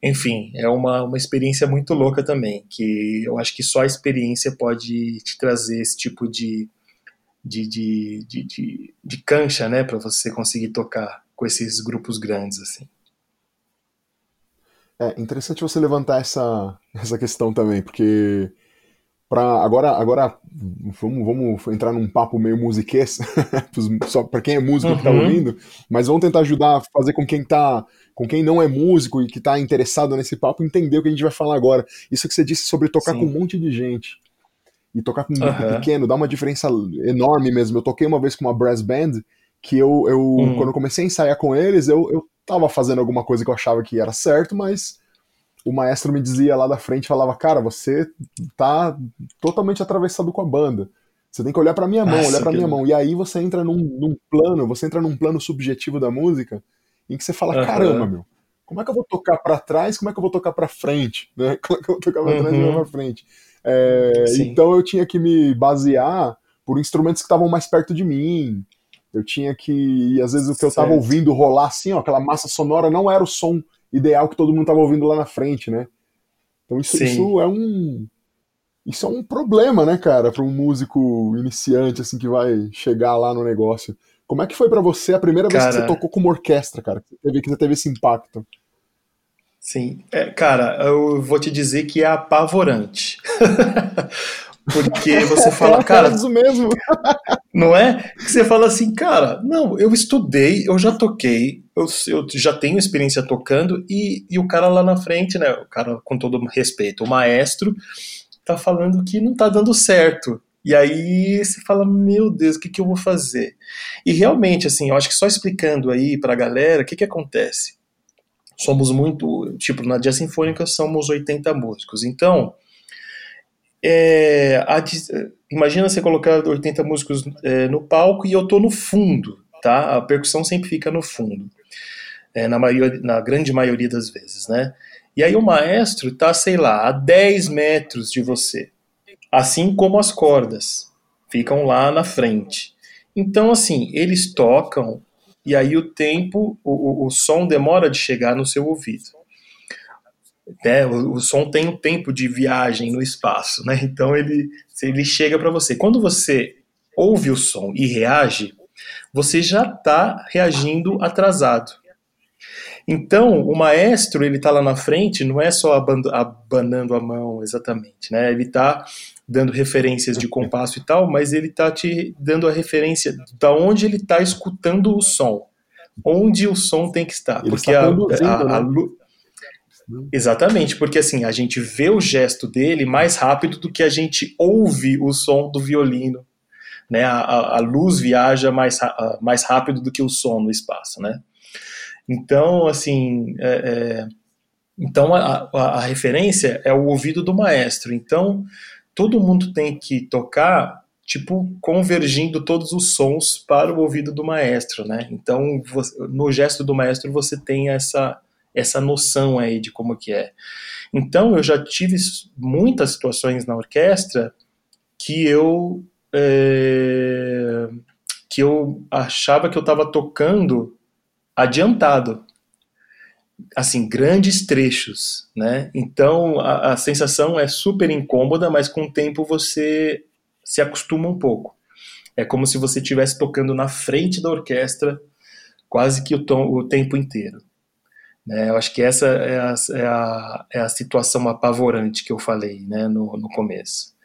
Enfim, é uma, uma experiência muito louca também, que eu acho que só a experiência pode te trazer esse tipo de, de, de, de, de, de cancha, né, para você conseguir tocar com esses grupos grandes, assim. É interessante você levantar essa, essa questão também, porque para agora agora vamos, vamos entrar num papo meio musiquês, só para quem é músico uhum. que tá uhum. ouvindo, mas vamos tentar ajudar a fazer com quem tá com quem não é músico e que está interessado nesse papo entender o que a gente vai falar agora. Isso que você disse sobre tocar Sim. com um monte de gente e tocar com um grupo uhum. pequeno dá uma diferença enorme mesmo. Eu toquei uma vez com uma brass band que eu, eu uhum. quando eu comecei a ensaiar com eles, eu, eu tava fazendo alguma coisa que eu achava que era certo, mas o maestro me dizia lá da frente, falava, cara, você tá totalmente atravessado com a banda. Você tem que olhar para minha mão, Nossa, olhar para minha mão. E aí você entra num, num, plano, você entra num plano subjetivo da música, em que você fala, uhum. caramba, meu, como é que eu vou tocar para trás, como é que eu vou tocar para frente, né? Como é que eu vou tocar para trás e uhum. para frente? É, então eu tinha que me basear por instrumentos que estavam mais perto de mim. Eu tinha que, às vezes o que eu estava ouvindo rolar assim, ó, aquela massa sonora não era o som ideal que todo mundo estava ouvindo lá na frente, né? Então isso, isso é um isso é um problema, né, cara, para um músico iniciante assim que vai chegar lá no negócio. Como é que foi para você a primeira cara... vez que você tocou como orquestra, cara? Que você teve, que você teve esse impacto? Sim, é, cara, eu vou te dizer que é apavorante. Porque você fala, cara. É isso mesmo. não é? Que você fala assim, cara, não, eu estudei, eu já toquei, eu, eu já tenho experiência tocando, e, e o cara lá na frente, né? O cara, com todo respeito, o maestro, tá falando que não tá dando certo. E aí você fala, meu Deus, o que, que eu vou fazer? E realmente, assim, eu acho que só explicando aí pra galera, o que, que acontece? somos muito, tipo, na Dia Sinfônica somos 80 músicos. Então, é, a, imagina você colocar 80 músicos é, no palco e eu tô no fundo, tá? A percussão sempre fica no fundo, é, na, maioria, na grande maioria das vezes, né? E aí o maestro tá, sei lá, a 10 metros de você, assim como as cordas, ficam lá na frente. Então, assim, eles tocam e aí o tempo, o, o som demora de chegar no seu ouvido. Né? O, o, som tem um tempo de viagem no espaço, né? Então ele, ele chega para você. Quando você ouve o som e reage, você já está reagindo atrasado. Então, o maestro, ele está lá na frente, não é só abanando a mão exatamente, né? Ele está dando referências de compasso e tal, mas ele está te dando a referência da onde ele está escutando o som, onde o som tem que estar, ele porque a, a, a, né? Exatamente, porque assim, a gente vê o gesto dele mais rápido do que a gente ouve o som do violino. Né? A, a luz viaja mais, mais rápido do que o som no espaço. Né? Então, assim, é, é, então a, a, a, referência é o ouvido do maestro. Então, todo mundo tem que tocar, tipo, convergindo todos os sons para o ouvido do maestro, né? Então, no gesto do maestro você tem essa essa noção aí de como que é. Então, eu já tive muitas situações na orquestra que eu é, que eu achava que eu estava tocando adiantado assim, grandes trechos, né? Então a, a, sensação é super incômoda, mas com o tempo você se acostuma um pouco. É como se você estivesse tocando na frente da orquestra quase que o, tom, o tempo inteiro. Né? Eu acho que essa é a, é, a, é a situação apavorante que eu falei né, no, no começo.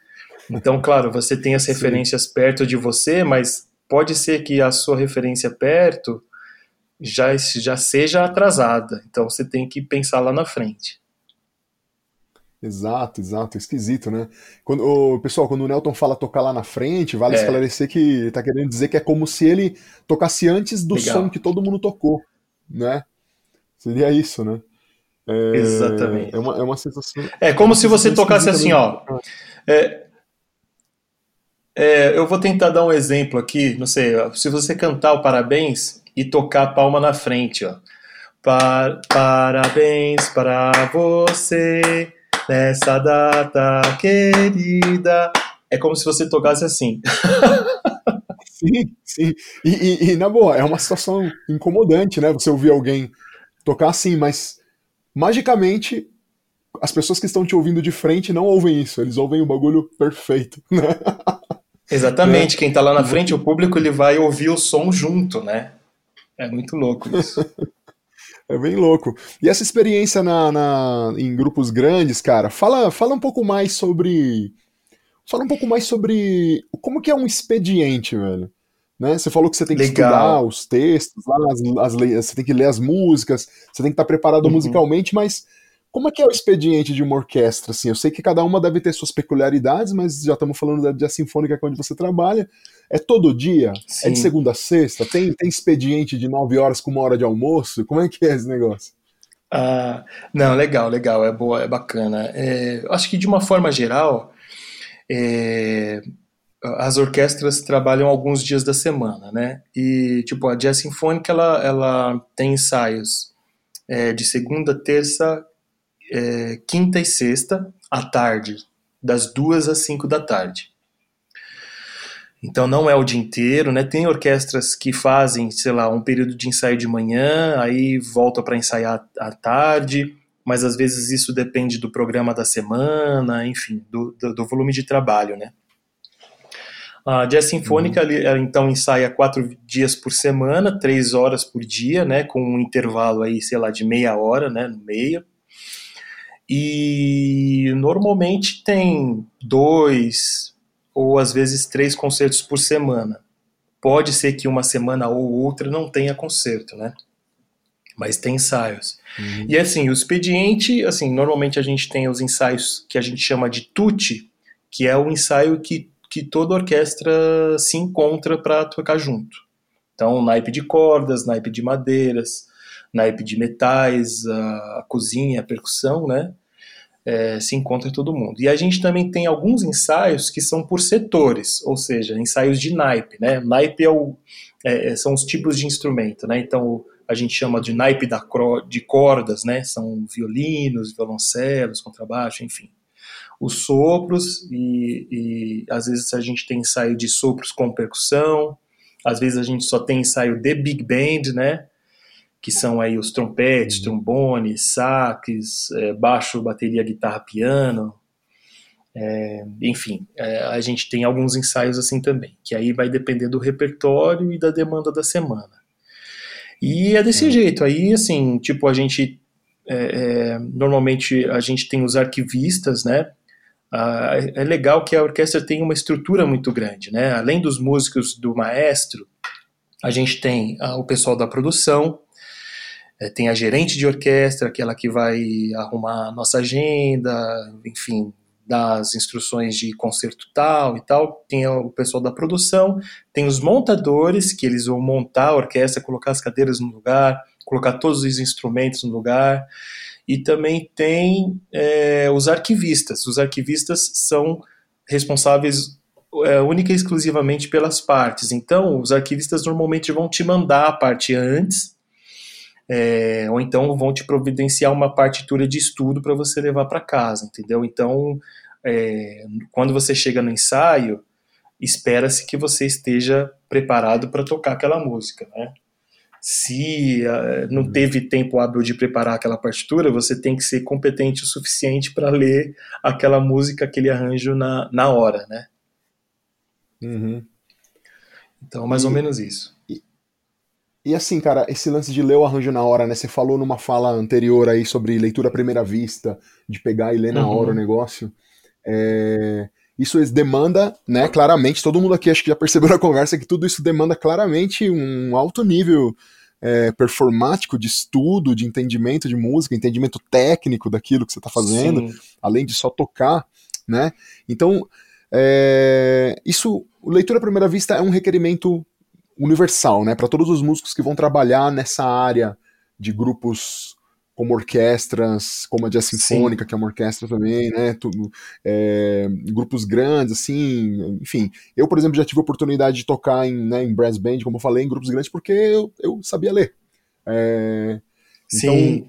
Então, claro, você tem as referências Sim. perto de você, mas pode ser que a sua referência perto já, já seja atrasada. Então, você tem que pensar lá na frente. Exato, exato, esquisito, né? Quando, o, pessoal, quando o Nelton fala tocar lá na frente, vale é. esclarecer que tá querendo dizer que é como se ele tocasse antes do Legal. som que todo mundo tocou, né? Seria isso, né? É, Exatamente. É uma, é uma sensação. É como se você tocasse assim, ó. É, é, eu vou tentar dar um exemplo aqui, não sei, se você cantar o parabéns e tocar a palma na frente, ó. Par parabéns para você nessa data querida. É como se você tocasse assim. sim, sim. E, e, e, na boa, é uma situação incomodante, né? Você ouvir alguém tocar assim, mas magicamente as pessoas que estão te ouvindo de frente não ouvem isso, eles ouvem o bagulho perfeito, né? Exatamente, né? quem tá lá na frente, o público, ele vai ouvir o som junto, né? É muito louco isso. É bem louco. E essa experiência na, na, em grupos grandes, cara, fala, fala um pouco mais sobre. Fala um pouco mais sobre como que é um expediente, velho. Né? Você falou que você tem que Legal. estudar os textos, lá, as, as, você tem que ler as músicas, você tem que estar preparado uhum. musicalmente, mas como é que é o expediente de uma orquestra? Assim, eu sei que cada uma deve ter suas peculiaridades, mas já estamos falando da, da sinfônica que é onde você trabalha. É todo dia? Sim. É de segunda a sexta? Tem, tem expediente de nove horas com uma hora de almoço? Como é que é esse negócio? Ah, não, legal, legal, é boa, é bacana. É, acho que de uma forma geral, é, as orquestras trabalham alguns dias da semana, né? E tipo a jazz sinfônica ela, ela tem ensaios é, de segunda, terça, é, quinta e sexta à tarde, das duas às cinco da tarde. Então não é o dia inteiro, né? Tem orquestras que fazem, sei lá, um período de ensaio de manhã, aí volta para ensaiar à tarde, mas às vezes isso depende do programa da semana, enfim, do, do, do volume de trabalho, né? A jazz sinfônica, uhum. ela, então ensaia quatro dias por semana, três horas por dia, né? Com um intervalo aí, sei lá, de meia hora, né? No meio. E normalmente tem dois ou às vezes três concertos por semana. Pode ser que uma semana ou outra não tenha concerto, né? Mas tem ensaios. Uhum. E assim, o expediente, assim, normalmente a gente tem os ensaios que a gente chama de tutti, que é o ensaio que, que toda orquestra se encontra para tocar junto. Então, naipe de cordas, naipe de madeiras, naipe de metais, a, a cozinha, a percussão, né? É, se encontra todo mundo. E a gente também tem alguns ensaios que são por setores, ou seja, ensaios de naipe, né? Naipe é o, é, é são os tipos de instrumento, né? Então a gente chama de naipe da, de cordas, né? São violinos, violoncelos, contrabaixo, enfim. Os sopros e, e às vezes a gente tem ensaio de sopros com percussão, às vezes a gente só tem ensaio de big band, né? que são aí os trompetes, uhum. trombones, saques, é, baixo, bateria, guitarra, piano. É, enfim, é, a gente tem alguns ensaios assim também, que aí vai depender do repertório e da demanda da semana. E é desse uhum. jeito, aí assim, tipo, a gente é, é, normalmente a gente tem os arquivistas, né? Ah, é legal que a orquestra tem uma estrutura muito grande, né? Além dos músicos do maestro, a gente tem ah, o pessoal da produção, é, tem a gerente de orquestra, aquela que vai arrumar a nossa agenda, enfim, dar as instruções de concerto tal e tal. Tem o pessoal da produção, tem os montadores, que eles vão montar a orquestra, colocar as cadeiras no lugar, colocar todos os instrumentos no lugar. E também tem é, os arquivistas. Os arquivistas são responsáveis é, única e exclusivamente pelas partes. Então, os arquivistas normalmente vão te mandar a parte antes é, ou então vão te providenciar uma partitura de estudo para você levar para casa, entendeu? Então, é, quando você chega no ensaio, espera-se que você esteja preparado para tocar aquela música, né? Se uh, não uhum. teve tempo hábil de preparar aquela partitura, você tem que ser competente o suficiente para ler aquela música, aquele arranjo na, na hora, né? Uhum. Então, mais e, ou menos isso. E assim, cara, esse lance de ler o arranjo na hora, né? Você falou numa fala anterior aí sobre leitura à primeira vista, de pegar e ler na uhum. hora o negócio. É... isso demanda, né, claramente, todo mundo aqui acho que já percebeu na conversa que tudo isso demanda claramente um alto nível é, performático de estudo, de entendimento de música, entendimento técnico daquilo que você está fazendo, Sim. além de só tocar, né? Então, é, isso, leitura à primeira vista é um requerimento universal, né, para todos os músicos que vão trabalhar nessa área de grupos como orquestras, como a Jazz Sinfônica, Sim. que é uma orquestra também, né? Tudo, é, grupos grandes, assim, enfim. Eu, por exemplo, já tive a oportunidade de tocar em, né, em brass band, como eu falei, em grupos grandes, porque eu, eu sabia ler. É, Sim.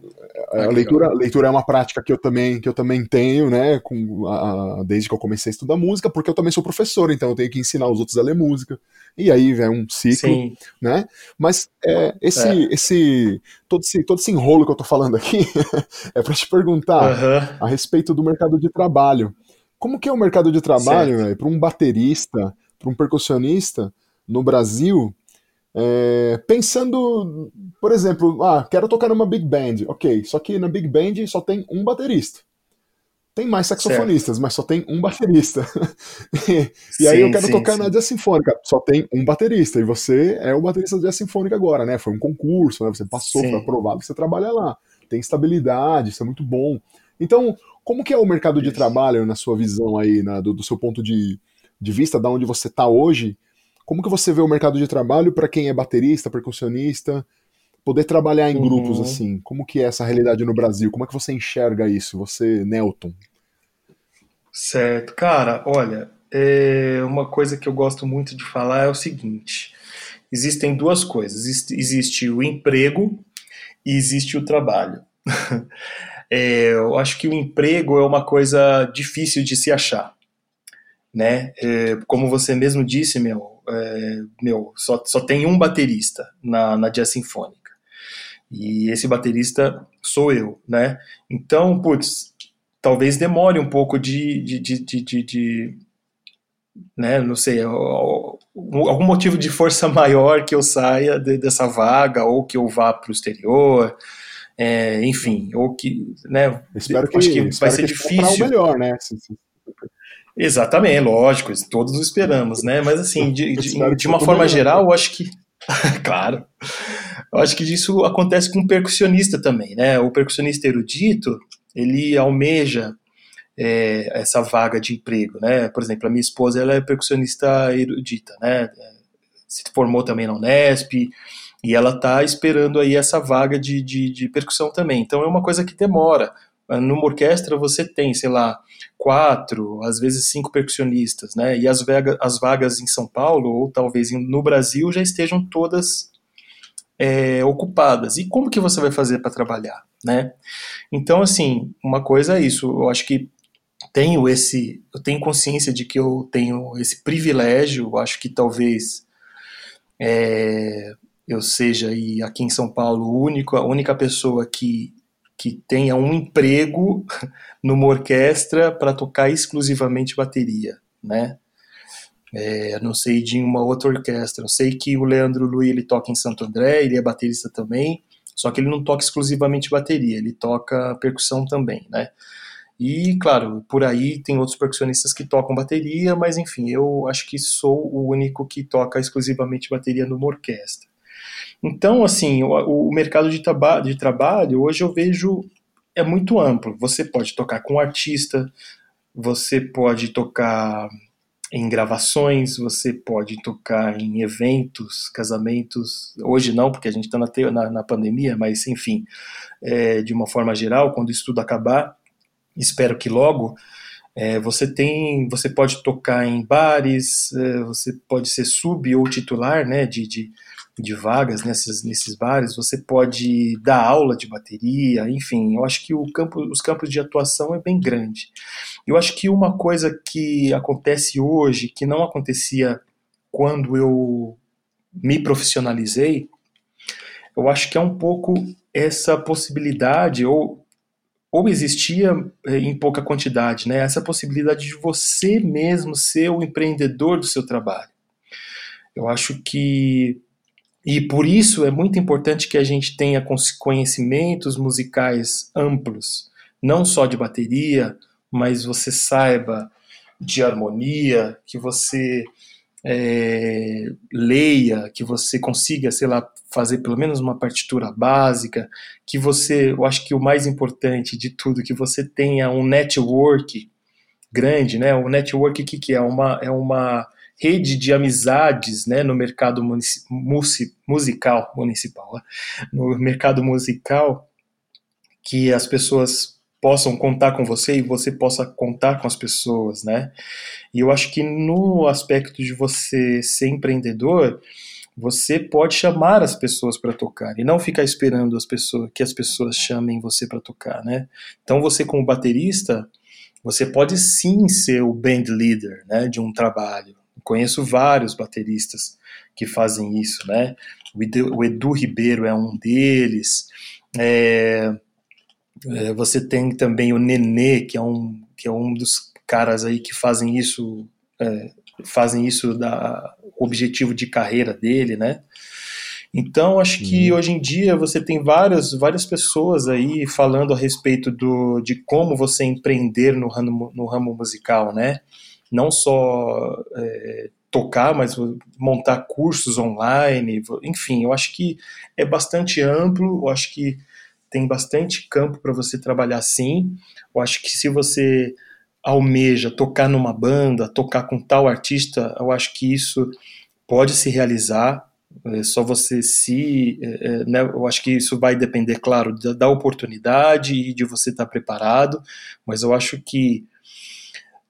a, a leitura, leitura é uma prática que eu também, que eu também tenho, né, com a, a, desde que eu comecei a estudar música, porque eu também sou professor, então eu tenho que ensinar os outros a ler música. E aí é um ciclo, Sim. né? Mas é, esse, é. esse, todo esse, todo esse enrolo que eu tô falando aqui é para te perguntar uhum. a respeito do mercado de trabalho. Como que é o mercado de trabalho para um baterista, para um percussionista no Brasil? É, pensando, por exemplo, ah, quero tocar numa big band, ok, só que na big band só tem um baterista. Tem mais saxofonistas, certo. mas só tem um baterista. e, sim, aí eu quero sim, tocar sim. na jazz sinfônica, só tem um baterista, e você é o baterista da jazz sinfônica agora, né? Foi um concurso, né? Você passou, foi aprovado, você trabalha lá. Tem estabilidade, isso é muito bom. Então, como que é o mercado de trabalho na sua visão aí, na, do, do, seu ponto de, de vista, da onde você está hoje, como que você vê o mercado de trabalho para quem é baterista, percussionista, poder trabalhar em uhum. grupos assim? Como que é essa realidade no Brasil? Como é que você enxerga isso, você, Nelton? Certo, cara, olha, é uma coisa que eu gosto muito de falar é o seguinte: existem duas coisas. Existe o emprego e existe o trabalho. é, eu acho que o emprego é uma coisa difícil de se achar, né? É, como você mesmo disse, meu, é, meu, só, só tem um baterista na, na Jazz Sinfônica. E esse baterista sou eu, né? Então, putz, talvez demore um pouco de, de, de, de, de né, não sei, algum motivo de força maior que eu saia de, dessa vaga ou que eu vá para o exterior, é, enfim, ou que, né, espero que, acho que vai ser que difícil. melhor, né? Exatamente, lógico, todos esperamos, né? Mas assim, de, de, de uma forma geral, eu acho que. claro. Eu acho que isso acontece com o percussionista também, né? O percussionista erudito, ele almeja é, essa vaga de emprego, né? Por exemplo, a minha esposa, ela é percussionista erudita, né? Se formou também na Unesp, e ela está esperando aí essa vaga de, de, de percussão também. Então é uma coisa que demora. Numa orquestra você tem, sei lá, quatro, às vezes cinco percussionistas, né? E as, vaga, as vagas em São Paulo, ou talvez no Brasil, já estejam todas é, ocupadas. E como que você vai fazer para trabalhar, né? Então, assim, uma coisa é isso. Eu acho que tenho esse, eu tenho consciência de que eu tenho esse privilégio. Eu acho que talvez é, eu seja aí aqui em São Paulo único, a única pessoa que que tenha um emprego numa orquestra para tocar exclusivamente bateria, né? É, não sei de uma outra orquestra. Eu sei que o Leandro Luiz ele toca em Santo André, ele é baterista também, só que ele não toca exclusivamente bateria, ele toca percussão também, né? E, claro, por aí tem outros percussionistas que tocam bateria, mas enfim, eu acho que sou o único que toca exclusivamente bateria numa orquestra. Então, assim, o, o mercado de, traba de trabalho hoje eu vejo é muito amplo. Você pode tocar com artista, você pode tocar em gravações, você pode tocar em eventos, casamentos. Hoje não, porque a gente está na, na, na, pandemia, mas enfim, é, de uma forma geral, quando isso tudo acabar, espero que logo. É, você tem, você pode tocar em bares, é, você pode ser sub ou titular, né, de, de de vagas nessas, nesses bares, você pode dar aula de bateria, enfim, eu acho que o campo, os campos de atuação é bem grande. Eu acho que uma coisa que acontece hoje, que não acontecia quando eu me profissionalizei, eu acho que é um pouco essa possibilidade, ou, ou existia eh, em pouca quantidade, né, essa possibilidade de você mesmo ser o empreendedor do seu trabalho. Eu acho que e por isso é muito importante que a gente tenha conhecimentos musicais amplos, não só de bateria, mas você saiba de harmonia, que você é, leia, que você consiga, sei lá, fazer pelo menos uma partitura básica, que você, eu acho que o mais importante de tudo, que você tenha um network grande, né? O network que, que é uma é uma rede de amizades, né, no mercado musical municipal, né? no mercado musical, que as pessoas possam contar com você e você possa contar com as pessoas, né? E eu acho que no aspecto de você ser empreendedor, você pode chamar as pessoas para tocar e não ficar esperando as pessoas que as pessoas chamem você para tocar, né? Então você como baterista, você pode sim ser o band leader, né, de um trabalho. Conheço vários bateristas que fazem isso, né? O Edu, o Edu Ribeiro é um deles. É, é, você tem também o Nenê, que é um, que é um dos caras aí que fazem isso, é, fazem isso da objetivo de carreira dele, né? Então, acho que uhum. hoje em dia você tem várias, várias pessoas aí falando a respeito do, de como você empreender no ramo, no ramo musical, né? Não só é, tocar, mas montar cursos online, enfim, eu acho que é bastante amplo, eu acho que tem bastante campo para você trabalhar sim. Eu acho que se você almeja tocar numa banda, tocar com tal artista, eu acho que isso pode se realizar. É só você se. É, é, né, eu acho que isso vai depender, claro, da, da oportunidade e de você estar tá preparado, mas eu acho que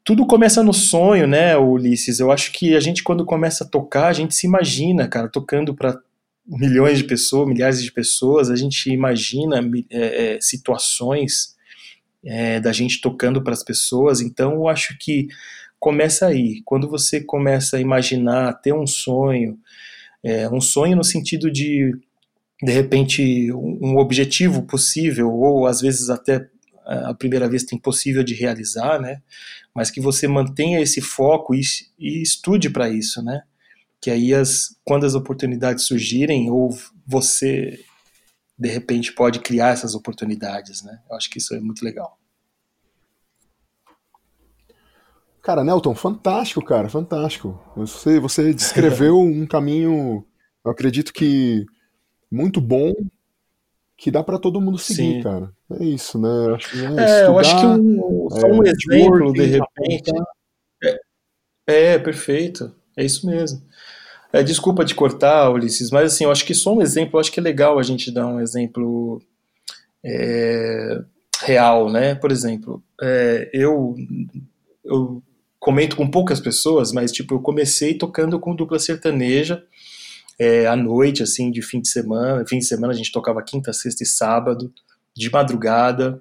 tudo começa no sonho, né, Ulisses? Eu acho que a gente, quando começa a tocar, a gente se imagina, cara, tocando para milhões de pessoas, milhares de pessoas, a gente imagina é, é, situações é, da gente tocando para as pessoas, então eu acho que começa aí, quando você começa a imaginar, ter um sonho, é, um sonho no sentido de, de repente, um, um objetivo possível, ou às vezes até a primeira vez tem possível de realizar, né? Mas que você mantenha esse foco e, e estude para isso, né? que aí as, quando as oportunidades surgirem, ou você de repente pode criar essas oportunidades, né? Eu acho que isso é muito legal. Cara, Nelton, fantástico, cara, fantástico. Você, você descreveu um caminho, eu acredito que muito bom, que dá para todo mundo seguir, Sim. cara. É isso, né? Eu acho, né? É, Estudar, eu acho que um, só um é, exemplo, de repente. É, é, perfeito. É isso mesmo. É, desculpa de cortar, Ulisses, mas assim, eu acho que só um exemplo, eu acho que é legal a gente dar um exemplo é, real, né? Por exemplo, é, eu, eu comento com poucas pessoas, mas tipo, eu comecei tocando com dupla sertaneja é, à noite, assim, de fim de semana. Fim de semana a gente tocava quinta, sexta e sábado, de madrugada.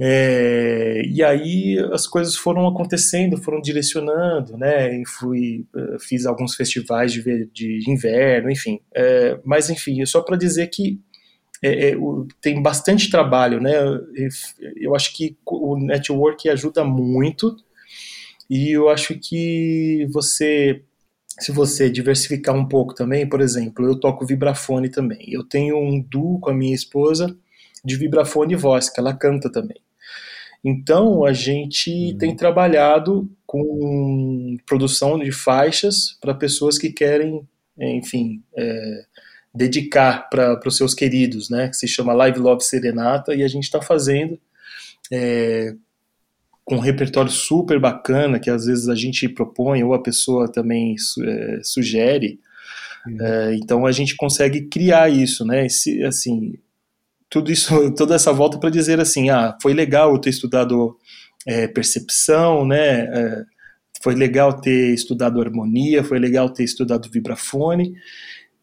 É, e aí as coisas foram acontecendo, foram direcionando, né? E fui, eh, fiz alguns festivais de, de inverno, enfim. É, mas enfim, só para dizer que é, é, tem bastante trabalho, né? Eu acho que o network ajuda muito e eu acho que você, se você diversificar um pouco também, por exemplo, eu toco vibrafone também. Eu tenho um duo com a minha esposa de vibrafone e voz, que ela canta também. Então, a gente uhum. tem trabalhado com produção de faixas para pessoas que querem, enfim, é, dedicar para os seus queridos, né? Que se chama Live Love Serenata, e a gente está fazendo é, com um repertório super bacana, que às vezes a gente propõe, ou a pessoa também é, sugere. Uhum. É, então a gente consegue criar isso, né? Esse, assim, tudo isso, toda essa volta para dizer assim, ah, foi legal eu ter estudado é, percepção, né? Foi legal ter estudado harmonia, foi legal ter estudado vibrafone,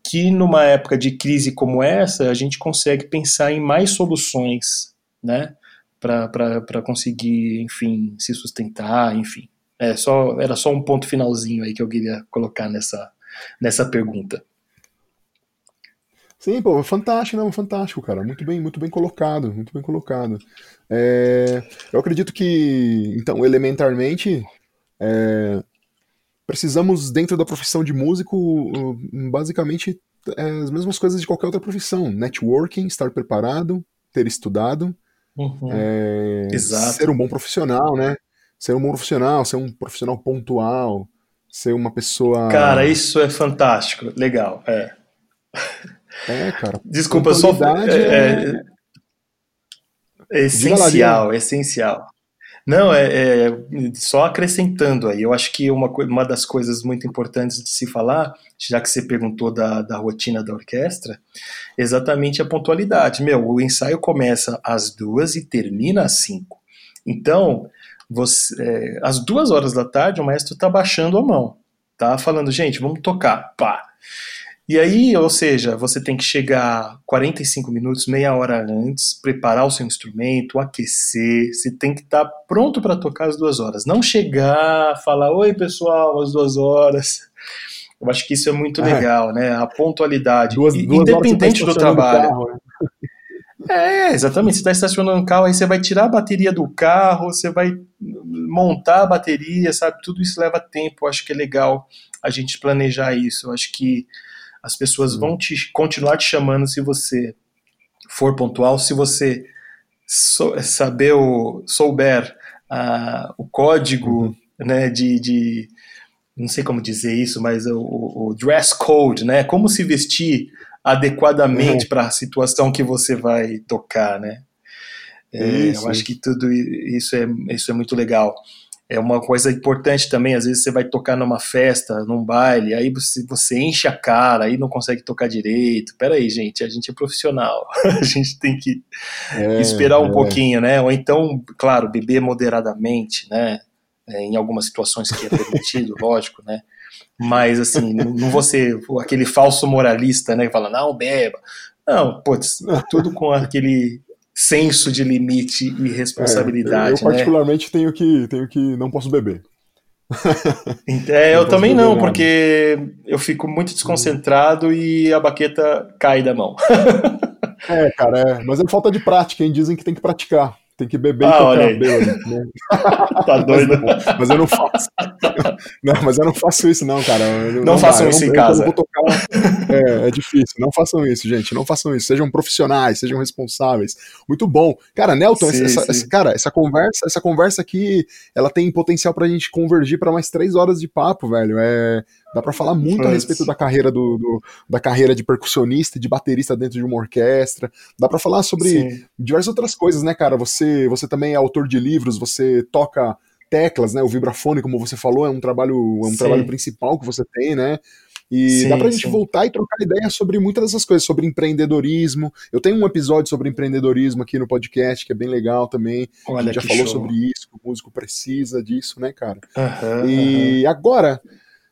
que numa época de crise como essa, a gente consegue pensar em mais soluções, né? Para conseguir, enfim, se sustentar, enfim. É, só, era só um ponto finalzinho aí que eu queria colocar nessa, nessa pergunta. Sim, pô, fantástico, não, fantástico, cara. Muito bem, muito bem colocado, muito bem colocado. É, eu acredito que, então, elementarmente, é, precisamos, dentro da profissão de músico, basicamente é, as mesmas coisas de qualquer outra profissão. Networking, estar preparado, ter estudado, uhum. é, ser um bom profissional, né? ser um profissional, ser um profissional pontual, ser uma pessoa. Cara, isso é fantástico, legal, é. É, cara. Desculpa, só. É, é, é essencial, é essencial. Não, é, é, só acrescentando aí, eu acho que uma, uma das coisas muito importantes de se falar, já que você perguntou da, da rotina da orquestra, exatamente a pontualidade. Meu, o ensaio começa às duas e termina às cinco. Então, você, é, às duas horas da tarde, o maestro está baixando a mão, tá falando, gente, vamos tocar, pá. E aí, ou seja, você tem que chegar 45 minutos, meia hora antes, preparar o seu instrumento, aquecer, você tem que estar tá pronto para tocar às duas horas. Não chegar, falar, oi pessoal, às duas horas. Eu acho que isso é muito é. legal, né? A pontualidade. Duas, duas Independente tá do trabalho. Carro, né? É, exatamente. Você está estacionando o carro, aí você vai tirar a bateria do carro, você vai montar a bateria, sabe? Tudo isso leva tempo. Eu acho que é legal a gente planejar isso. Eu acho que as pessoas uhum. vão te, continuar te chamando se você for pontual, se você so, saber o, souber uh, o código uhum. né, de, de, não sei como dizer isso, mas o, o dress code, né, como se vestir adequadamente uhum. para a situação que você vai tocar, né? É, isso, eu acho que tudo isso é, isso é muito legal é uma coisa importante também, às vezes você vai tocar numa festa, num baile, aí você, você enche a cara, aí não consegue tocar direito. Peraí, gente, a gente é profissional, a gente tem que é, esperar um é. pouquinho, né? Ou então, claro, beber moderadamente, né? É, em algumas situações que é permitido, lógico, né? Mas assim, não ser aquele falso moralista, né? Que fala, não, beba. Não, putz, tudo com aquele senso de limite e responsabilidade. É, eu, eu particularmente né? tenho que tenho que não posso beber. É, eu também não, porque eu fico muito desconcentrado e a baqueta cai da mão. é, cara, é. Mas é falta de prática, hein? Dizem que tem que praticar. Tem que beber ah, e tocar bêbado. Né? tá doido. Mas, mas, eu não faço. Não, mas eu não faço isso, não, cara. Eu, não, não, façam isso em casa. Tocar, é, é, difícil. Não façam isso, gente. Não façam isso. Sejam profissionais, sejam responsáveis. Muito bom. Cara, Nelton, sim, essa, sim. Essa, cara, essa conversa, essa conversa aqui, ela tem potencial pra gente convergir para mais três horas de papo, velho. É Dá para falar muito a respeito da carreira do, do, da carreira de percussionista, de baterista dentro de uma orquestra. Dá para falar sobre Sim. diversas outras coisas, né, cara? Você, você também é autor de livros, você toca teclas, né? O vibrafone, como você falou, é um trabalho, é um trabalho principal que você tem, né? E sim, dá pra gente sim. voltar e trocar ideia sobre muitas dessas coisas, sobre empreendedorismo. Eu tenho um episódio sobre empreendedorismo aqui no podcast, que é bem legal também. Olha, a gente já falou show. sobre isso, que o músico precisa disso, né, cara? Uhum, e uhum. agora,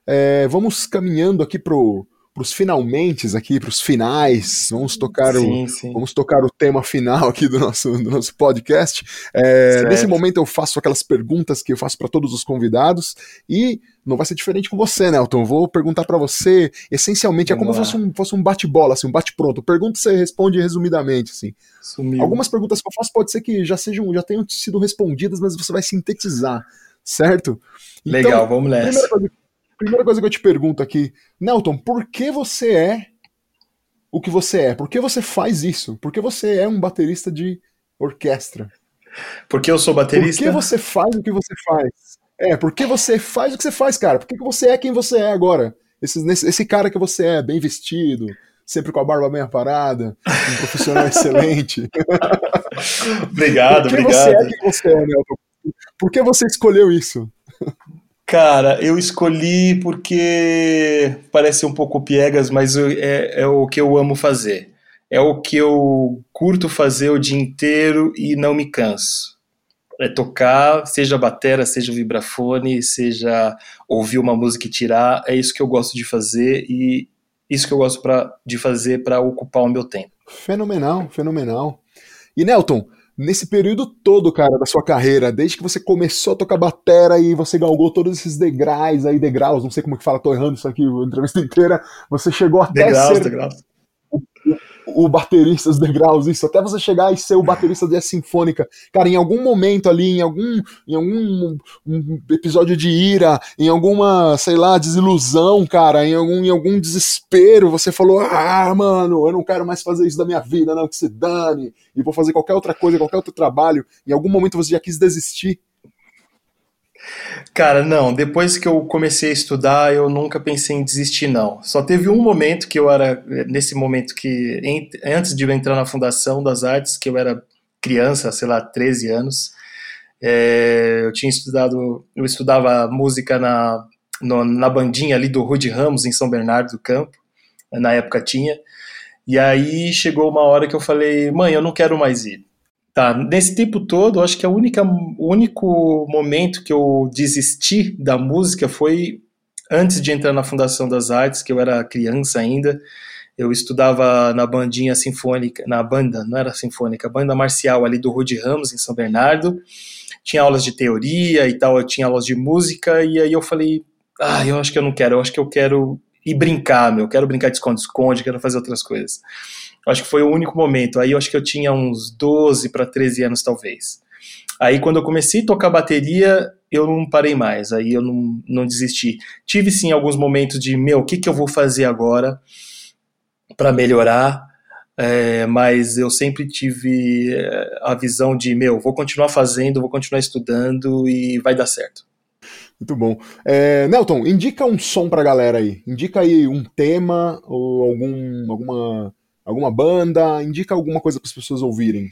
é, vamos caminhando aqui pro para os finalmente aqui, para os finais, vamos tocar sim, o sim. vamos tocar o tema final aqui do nosso, do nosso podcast. É, nesse momento eu faço aquelas perguntas que eu faço para todos os convidados e não vai ser diferente com você, Nelton. Eu vou perguntar para você, essencialmente, vamos é como se fosse um, fosse um bate-bola, assim, um bate-pronto. Pergunta e você responde resumidamente, assim. Sumiu. Algumas perguntas que eu faço pode ser que já sejam, já tenham sido respondidas, mas você vai sintetizar, certo? Então, Legal, vamos nessa. Primeira primeira coisa que eu te pergunto aqui, Nelton, por que você é o que você é? Por que você faz isso? Por que você é um baterista de orquestra? Porque eu sou baterista? Por que você faz o que você faz? É, por que você faz o que você faz, cara? Por que você é quem você é agora? Esse, esse cara que você é, bem vestido, sempre com a barba bem aparada, um profissional excelente. obrigado, por que obrigado. você é quem você é, Nelton? Por que você escolheu isso? Cara, eu escolhi porque parece um pouco piegas, mas é, é o que eu amo fazer. É o que eu curto fazer o dia inteiro e não me canso. É tocar, seja batera, seja vibrafone, seja ouvir uma música e tirar. É isso que eu gosto de fazer e isso que eu gosto pra, de fazer para ocupar o meu tempo. Fenomenal, fenomenal. E Nelton, nesse período todo, cara, da sua carreira, desde que você começou a tocar batera e você galgou todos esses degraus aí, degraus, não sei como que fala, tô errando isso aqui a entrevista inteira, você chegou até degraus, ser degraus o baterista, os degraus, isso, até você chegar e ser o baterista da Sinfônica. Cara, em algum momento ali, em algum, em algum um episódio de ira, em alguma, sei lá, desilusão, cara, em algum, em algum desespero, você falou: ah, mano, eu não quero mais fazer isso da minha vida, não, que se dane, e vou fazer qualquer outra coisa, qualquer outro trabalho. Em algum momento você já quis desistir. Cara, não. Depois que eu comecei a estudar, eu nunca pensei em desistir, não. Só teve um momento que eu era, nesse momento que, antes de eu entrar na Fundação das Artes, que eu era criança, sei lá, 13 anos, é, eu tinha estudado, eu estudava música na, no, na bandinha ali do Rude Ramos, em São Bernardo do Campo, na época tinha, e aí chegou uma hora que eu falei, mãe, eu não quero mais ir. Tá, nesse tempo todo, acho que a única, o único momento que eu desisti da música foi antes de entrar na Fundação das Artes, que eu era criança ainda. Eu estudava na bandinha sinfônica, na banda, não era sinfônica, banda marcial ali do Rude Ramos, em São Bernardo. Tinha aulas de teoria e tal, eu tinha aulas de música, e aí eu falei, ah, eu acho que eu não quero, eu acho que eu quero ir brincar, meu, eu quero brincar de esconde-esconde, quero fazer outras coisas. Acho que foi o único momento. Aí eu acho que eu tinha uns 12 para 13 anos, talvez. Aí quando eu comecei a tocar bateria, eu não parei mais, aí eu não, não desisti. Tive sim alguns momentos de, meu, o que, que eu vou fazer agora para melhorar? É, mas eu sempre tive é, a visão de, meu, vou continuar fazendo, vou continuar estudando e vai dar certo. Muito bom. É, Nelton, indica um som pra galera aí. Indica aí um tema ou algum, alguma alguma banda? Indica alguma coisa para as pessoas ouvirem.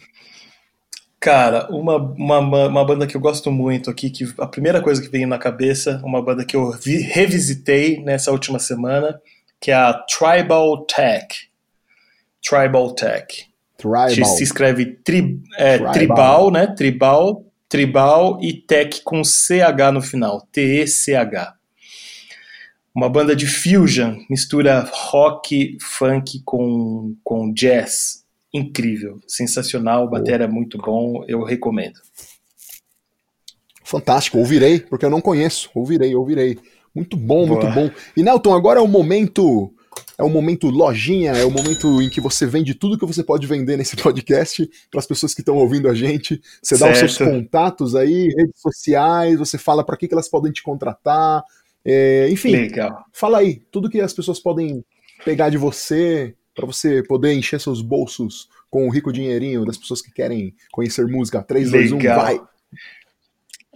Cara, uma, uma, uma banda que eu gosto muito aqui, que a primeira coisa que veio na cabeça, uma banda que eu vi, revisitei nessa última semana, que é a Tribal Tech. Tribal Tech. Tribal. Se escreve tri, é, tribal. tribal, né? Tribal, tribal e tech com CH no final. T-E-C-H uma banda de fusion, mistura rock, funk com, com jazz. Incrível, sensacional, bateria é muito bom, eu recomendo. Fantástico, ouvirei, porque eu não conheço. Ouvirei, ouvirei. Muito bom, Boa. muito bom. E Nelton, agora é o momento. É o momento lojinha, é o momento em que você vende tudo que você pode vender nesse podcast para as pessoas que estão ouvindo a gente. Você certo. dá os seus contatos aí, redes sociais, você fala para que, que elas podem te contratar, é, enfim, Legal. fala aí, tudo que as pessoas podem pegar de você para você poder encher seus bolsos com o rico dinheirinho das pessoas que querem conhecer música. 3, Legal. 2, 1, vai!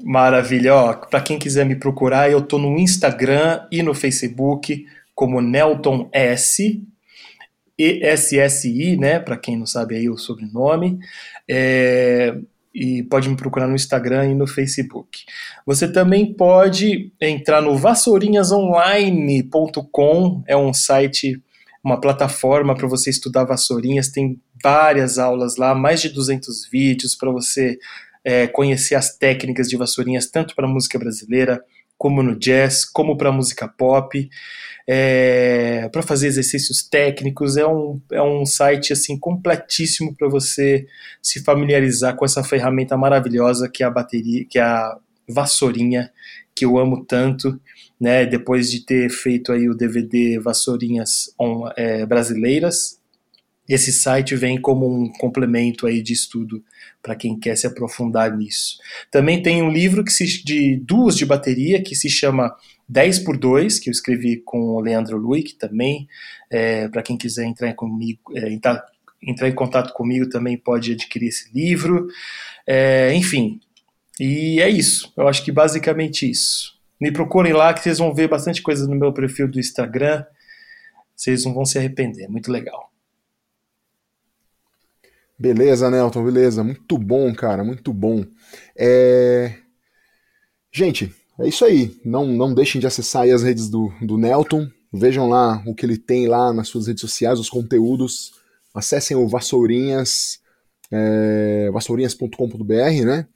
Maravilha, ó, para quem quiser me procurar, eu tô no Instagram e no Facebook como Nelton S, E-S-S-I, né, para quem não sabe aí o sobrenome. É, e pode me procurar no Instagram e no Facebook. Você também pode entrar no vassourinhasonline.com, é um site, uma plataforma para você estudar vassourinhas, tem várias aulas lá, mais de 200 vídeos para você é, conhecer as técnicas de vassourinhas, tanto para música brasileira, como no jazz, como para música pop é, para fazer exercícios técnicos. É um, é um site assim completíssimo para você se familiarizar com essa ferramenta maravilhosa que é a bateria, que é a vassourinha, que eu amo tanto. Né, depois de ter feito aí o DVD Vassourinhas on, é, Brasileiras, esse site vem como um complemento aí de estudo para quem quer se aprofundar nisso. Também tem um livro que se, de duas de bateria que se chama 10 por 2, que eu escrevi com o Leandro Luick também, é, para quem quiser entrar, comigo, é, entrar, entrar, em contato comigo também pode adquirir esse livro. É, enfim, e é isso. Eu acho que basicamente isso. Me procurem lá que vocês vão ver bastante coisa no meu perfil do Instagram. Vocês não vão se arrepender. Muito legal. Beleza, Nelton, beleza. Muito bom, cara, muito bom. É... Gente, é isso aí. Não, não deixem de acessar as redes do, do Nelton. Vejam lá o que ele tem lá nas suas redes sociais, os conteúdos. Acessem o Vassourinhas, é, vassourinhas.com.br, né?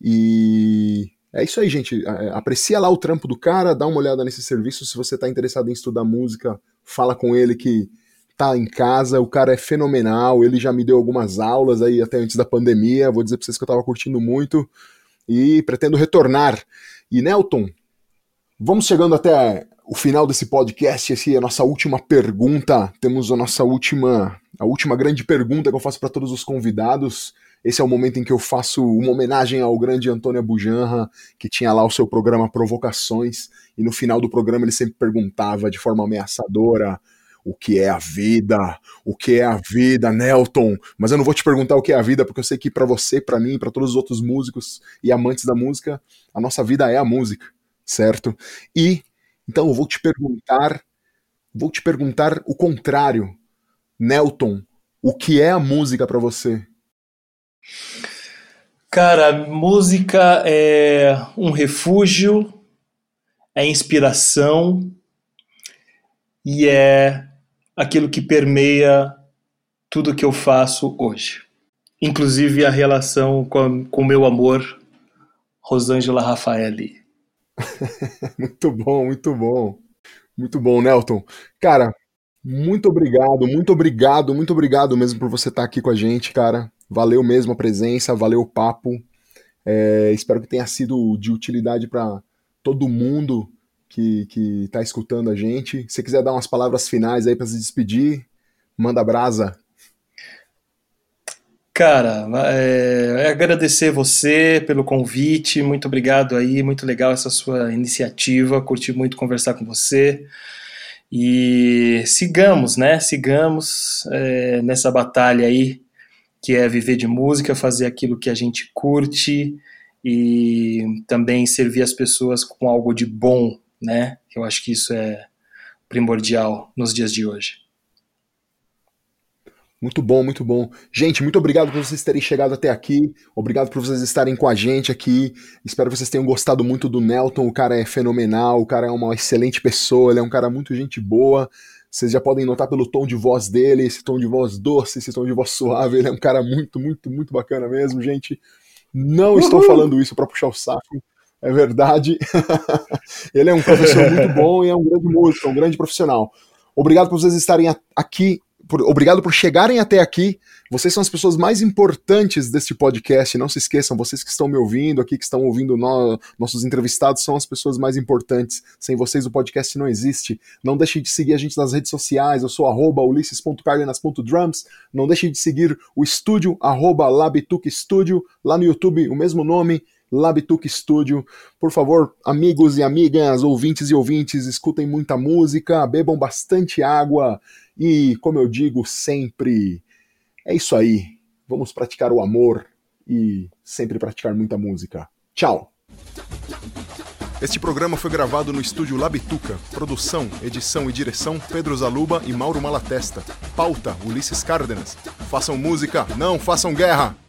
E é isso aí, gente. Aprecia lá o trampo do cara, dá uma olhada nesse serviço. Se você está interessado em estudar música, fala com ele que tá em casa. O cara é fenomenal. Ele já me deu algumas aulas aí até antes da pandemia. Vou dizer para vocês que eu estava curtindo muito e pretendo retornar e Nelton, vamos chegando até o final desse podcast, essa é a nossa última pergunta. Temos a nossa última, a última grande pergunta que eu faço para todos os convidados. Esse é o momento em que eu faço uma homenagem ao grande Antônio Bujanra, que tinha lá o seu programa Provocações, e no final do programa ele sempre perguntava de forma ameaçadora: o que é a vida, o que é a vida, Nelton. Mas eu não vou te perguntar o que é a vida, porque eu sei que para você, para mim, para todos os outros músicos e amantes da música, a nossa vida é a música, certo? E então eu vou te perguntar, vou te perguntar o contrário, Nelton, o que é a música para você? Cara, música é um refúgio, é inspiração e é aquilo que permeia tudo que eu faço hoje. Inclusive a relação com o meu amor, Rosângela Rafaeli. muito bom, muito bom. Muito bom, Nelton. Cara, muito obrigado, muito obrigado, muito obrigado mesmo por você estar aqui com a gente, cara. Valeu mesmo a presença, valeu o papo. É, espero que tenha sido de utilidade para todo mundo que, que tá escutando a gente. Se quiser dar umas palavras finais aí para se despedir, manda brasa. Cara, é, é, agradecer você pelo convite, muito obrigado aí, muito legal essa sua iniciativa, curti muito conversar com você. E sigamos, né? Sigamos é, nessa batalha aí, que é viver de música, fazer aquilo que a gente curte e também servir as pessoas com algo de bom né? Eu acho que isso é primordial nos dias de hoje. Muito bom, muito bom. Gente, muito obrigado por vocês terem chegado até aqui. Obrigado por vocês estarem com a gente aqui. Espero que vocês tenham gostado muito do Nelton. O cara é fenomenal, o cara é uma excelente pessoa, ele é um cara muito gente boa. Vocês já podem notar pelo tom de voz dele, esse tom de voz doce, esse tom de voz suave. Ele é um cara muito, muito, muito bacana mesmo, gente. Não Uhul. estou falando isso para puxar o saco é verdade. ele é um professor muito bom e é um grande músico, um grande profissional. Obrigado por vocês estarem aqui, por, obrigado por chegarem até aqui. Vocês são as pessoas mais importantes deste podcast. Não se esqueçam, vocês que estão me ouvindo aqui, que estão ouvindo no, nossos entrevistados, são as pessoas mais importantes. Sem vocês o podcast não existe. Não deixem de seguir a gente nas redes sociais. Eu sou arroba ulisses.cardenas.drums. Não deixem de seguir o estúdio, arroba Studio, lá no YouTube, o mesmo nome. Labituc Studio. Por favor, amigos e amigas, ouvintes e ouvintes, escutem muita música, bebam bastante água e, como eu digo sempre, é isso aí. Vamos praticar o amor e sempre praticar muita música. Tchau! Este programa foi gravado no estúdio Labituca. Produção, edição e direção Pedro Zaluba e Mauro Malatesta. Pauta Ulisses Cárdenas. Façam música, não façam guerra!